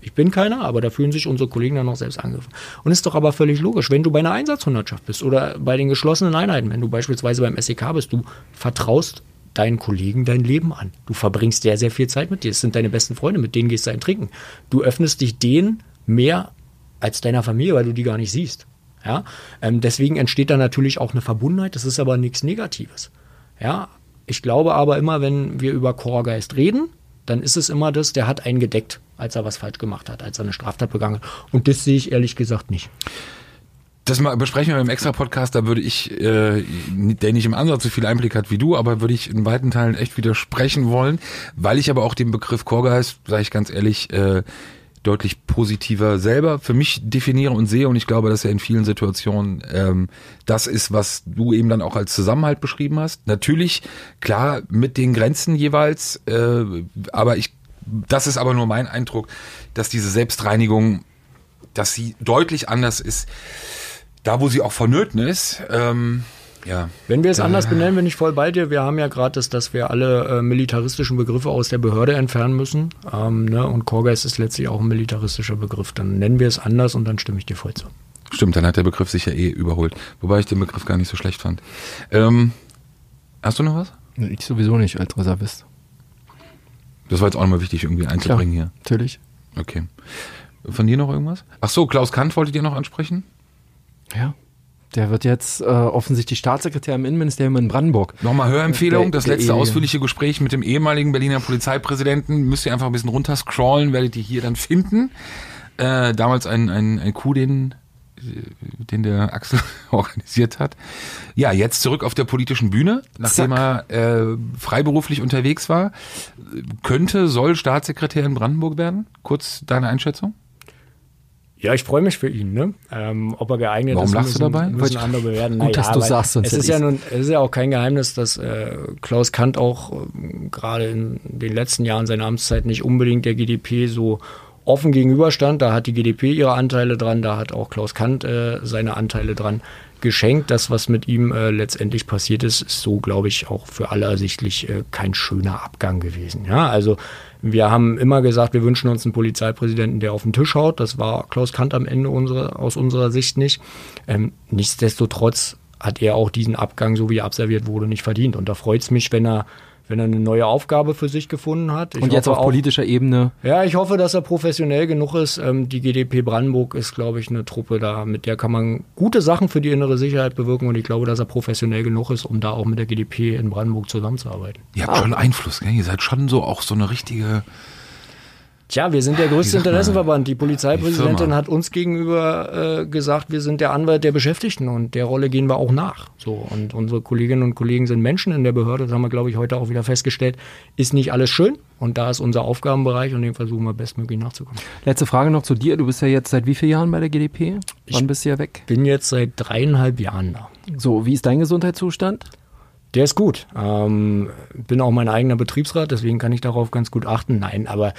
ich bin keiner, aber da fühlen sich unsere Kollegen dann noch selbst angegriffen. Und ist doch aber völlig logisch, wenn du bei einer Einsatzhundertschaft bist oder bei den geschlossenen Einheiten, wenn du beispielsweise beim SEK bist, du vertraust deinen Kollegen dein Leben an. Du verbringst sehr, sehr viel Zeit mit dir. Es sind deine besten Freunde, mit denen gehst du ein Trinken. Du öffnest dich denen mehr als deiner Familie, weil du die gar nicht siehst. Ja? Ähm, deswegen entsteht da natürlich auch eine Verbundenheit. Das ist aber nichts Negatives. Ja? Ich glaube aber immer, wenn wir über Chorgeist reden, dann ist es immer das, der hat einen gedeckt, als er was falsch gemacht hat, als er eine Straftat begangen hat. Und das sehe ich ehrlich gesagt nicht. Das mal besprechen wir im Extra-Podcast, da würde ich, äh, der nicht im Ansatz so viel Einblick hat wie du, aber würde ich in weiten Teilen echt widersprechen wollen, weil ich aber auch den Begriff Chorgeist, sage ich ganz ehrlich, äh, deutlich positiver selber für mich definiere und sehe. Und ich glaube, dass er in vielen Situationen ähm, das ist, was du eben dann auch als Zusammenhalt beschrieben hast. Natürlich, klar, mit den Grenzen jeweils, äh, aber ich, das ist aber nur mein Eindruck, dass diese Selbstreinigung, dass sie deutlich anders ist, da wo sie auch vonnöten ist. Ähm, ja. Wenn wir es anders benennen, bin ich voll bei dir. Wir haben ja gerade das, dass wir alle äh, militaristischen Begriffe aus der Behörde entfernen müssen. Ähm, ne? Und Chorgeist ist letztlich auch ein militaristischer Begriff. Dann nennen wir es anders und dann stimme ich dir voll zu. Stimmt, dann hat der Begriff sich ja eh überholt. Wobei ich den Begriff gar nicht so schlecht fand. Ähm, hast du noch was? Ich sowieso nicht als Reservist. Das war jetzt auch nochmal wichtig, irgendwie einzubringen hier. Natürlich. Okay. Von dir noch irgendwas? Ach so, Klaus Kant wolltet ihr noch ansprechen? Ja. Der wird jetzt äh, offensichtlich Staatssekretär im Innenministerium in Brandenburg. Nochmal Hörempfehlung, das letzte eh- ausführliche Gespräch mit dem ehemaligen Berliner Polizeipräsidenten. Müsst ihr einfach ein bisschen runterscrollen, werdet ihr hier dann finden. Äh, damals ein, ein, ein Coup, den, den der Axel organisiert hat. Ja, jetzt zurück auf der politischen Bühne, nachdem er äh, freiberuflich unterwegs war. Könnte, soll Staatssekretär in Brandenburg werden? Kurz deine Einschätzung? Ja, ich freue mich für ihn. Ne? Ähm, ob er geeignet Warum ist, lachst du müssen, dabei? müssen andere bewerten. Gut, dass du sagst, sonst es ist ja nun, es ist ja auch kein Geheimnis, dass äh, Klaus Kant auch ähm, gerade in den letzten Jahren seiner Amtszeit nicht unbedingt der GdP so offen gegenüberstand. Da hat die GdP ihre Anteile dran, da hat auch Klaus Kant äh, seine Anteile dran. Geschenkt. Das, was mit ihm äh, letztendlich passiert ist, ist so, glaube ich, auch für alle ersichtlich äh, kein schöner Abgang gewesen. Ja, also wir haben immer gesagt, wir wünschen uns einen Polizeipräsidenten, der auf den Tisch haut. Das war Klaus Kant am Ende unsere, aus unserer Sicht nicht. Ähm, nichtsdestotrotz hat er auch diesen Abgang, so wie er abserviert wurde, nicht verdient. Und da freut es mich, wenn er wenn er eine neue Aufgabe für sich gefunden hat. Ich und jetzt auf auch, politischer Ebene? Ja, ich hoffe, dass er professionell genug ist. Ähm, die GDP Brandenburg ist, glaube ich, eine Truppe da, mit der kann man gute Sachen für die innere Sicherheit bewirken und ich glaube, dass er professionell genug ist, um da auch mit der GDP in Brandenburg zusammenzuarbeiten. Ihr habt ah. schon Einfluss, gell? Ihr seid schon so auch so eine richtige Tja, wir sind der größte Interessenverband. Die Polizeipräsidentin die hat uns gegenüber äh, gesagt, wir sind der Anwalt der Beschäftigten und der Rolle gehen wir auch nach. So und unsere Kolleginnen und Kollegen sind Menschen in der Behörde. Das haben wir, glaube ich, heute auch wieder festgestellt. Ist nicht alles schön und da ist unser Aufgabenbereich und dem versuchen wir bestmöglich nachzukommen. Letzte Frage noch zu dir. Du bist ja jetzt seit wie vielen Jahren bei der GDP? Wann ich bist du ja weg? Bin jetzt seit dreieinhalb Jahren da. So, wie ist dein Gesundheitszustand? Der ist gut. Ähm, bin auch mein eigener Betriebsrat, deswegen kann ich darauf ganz gut achten. Nein, aber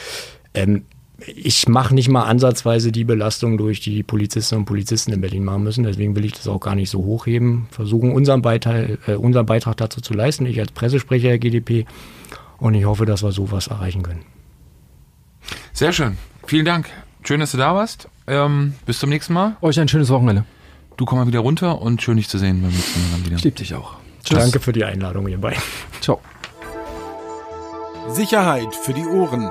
ähm, ich mache nicht mal ansatzweise die Belastung durch, die die Polizistinnen und Polizisten in Berlin machen müssen. Deswegen will ich das auch gar nicht so hochheben. Versuchen, unseren, Beitrag, äh, unseren Beitrag dazu zu leisten. Ich als Pressesprecher der GDP. Und ich hoffe, dass wir sowas erreichen können. Sehr schön. Vielen Dank. Schön, dass du da warst. Ähm, bis zum nächsten Mal. Euch ein schönes Wochenende. Du komm mal wieder runter und schön dich zu sehen beim nächsten Mal wieder. Ich liebe dich auch. Tschüss. Danke für die Einladung, beiden. Ciao. Sicherheit für die Ohren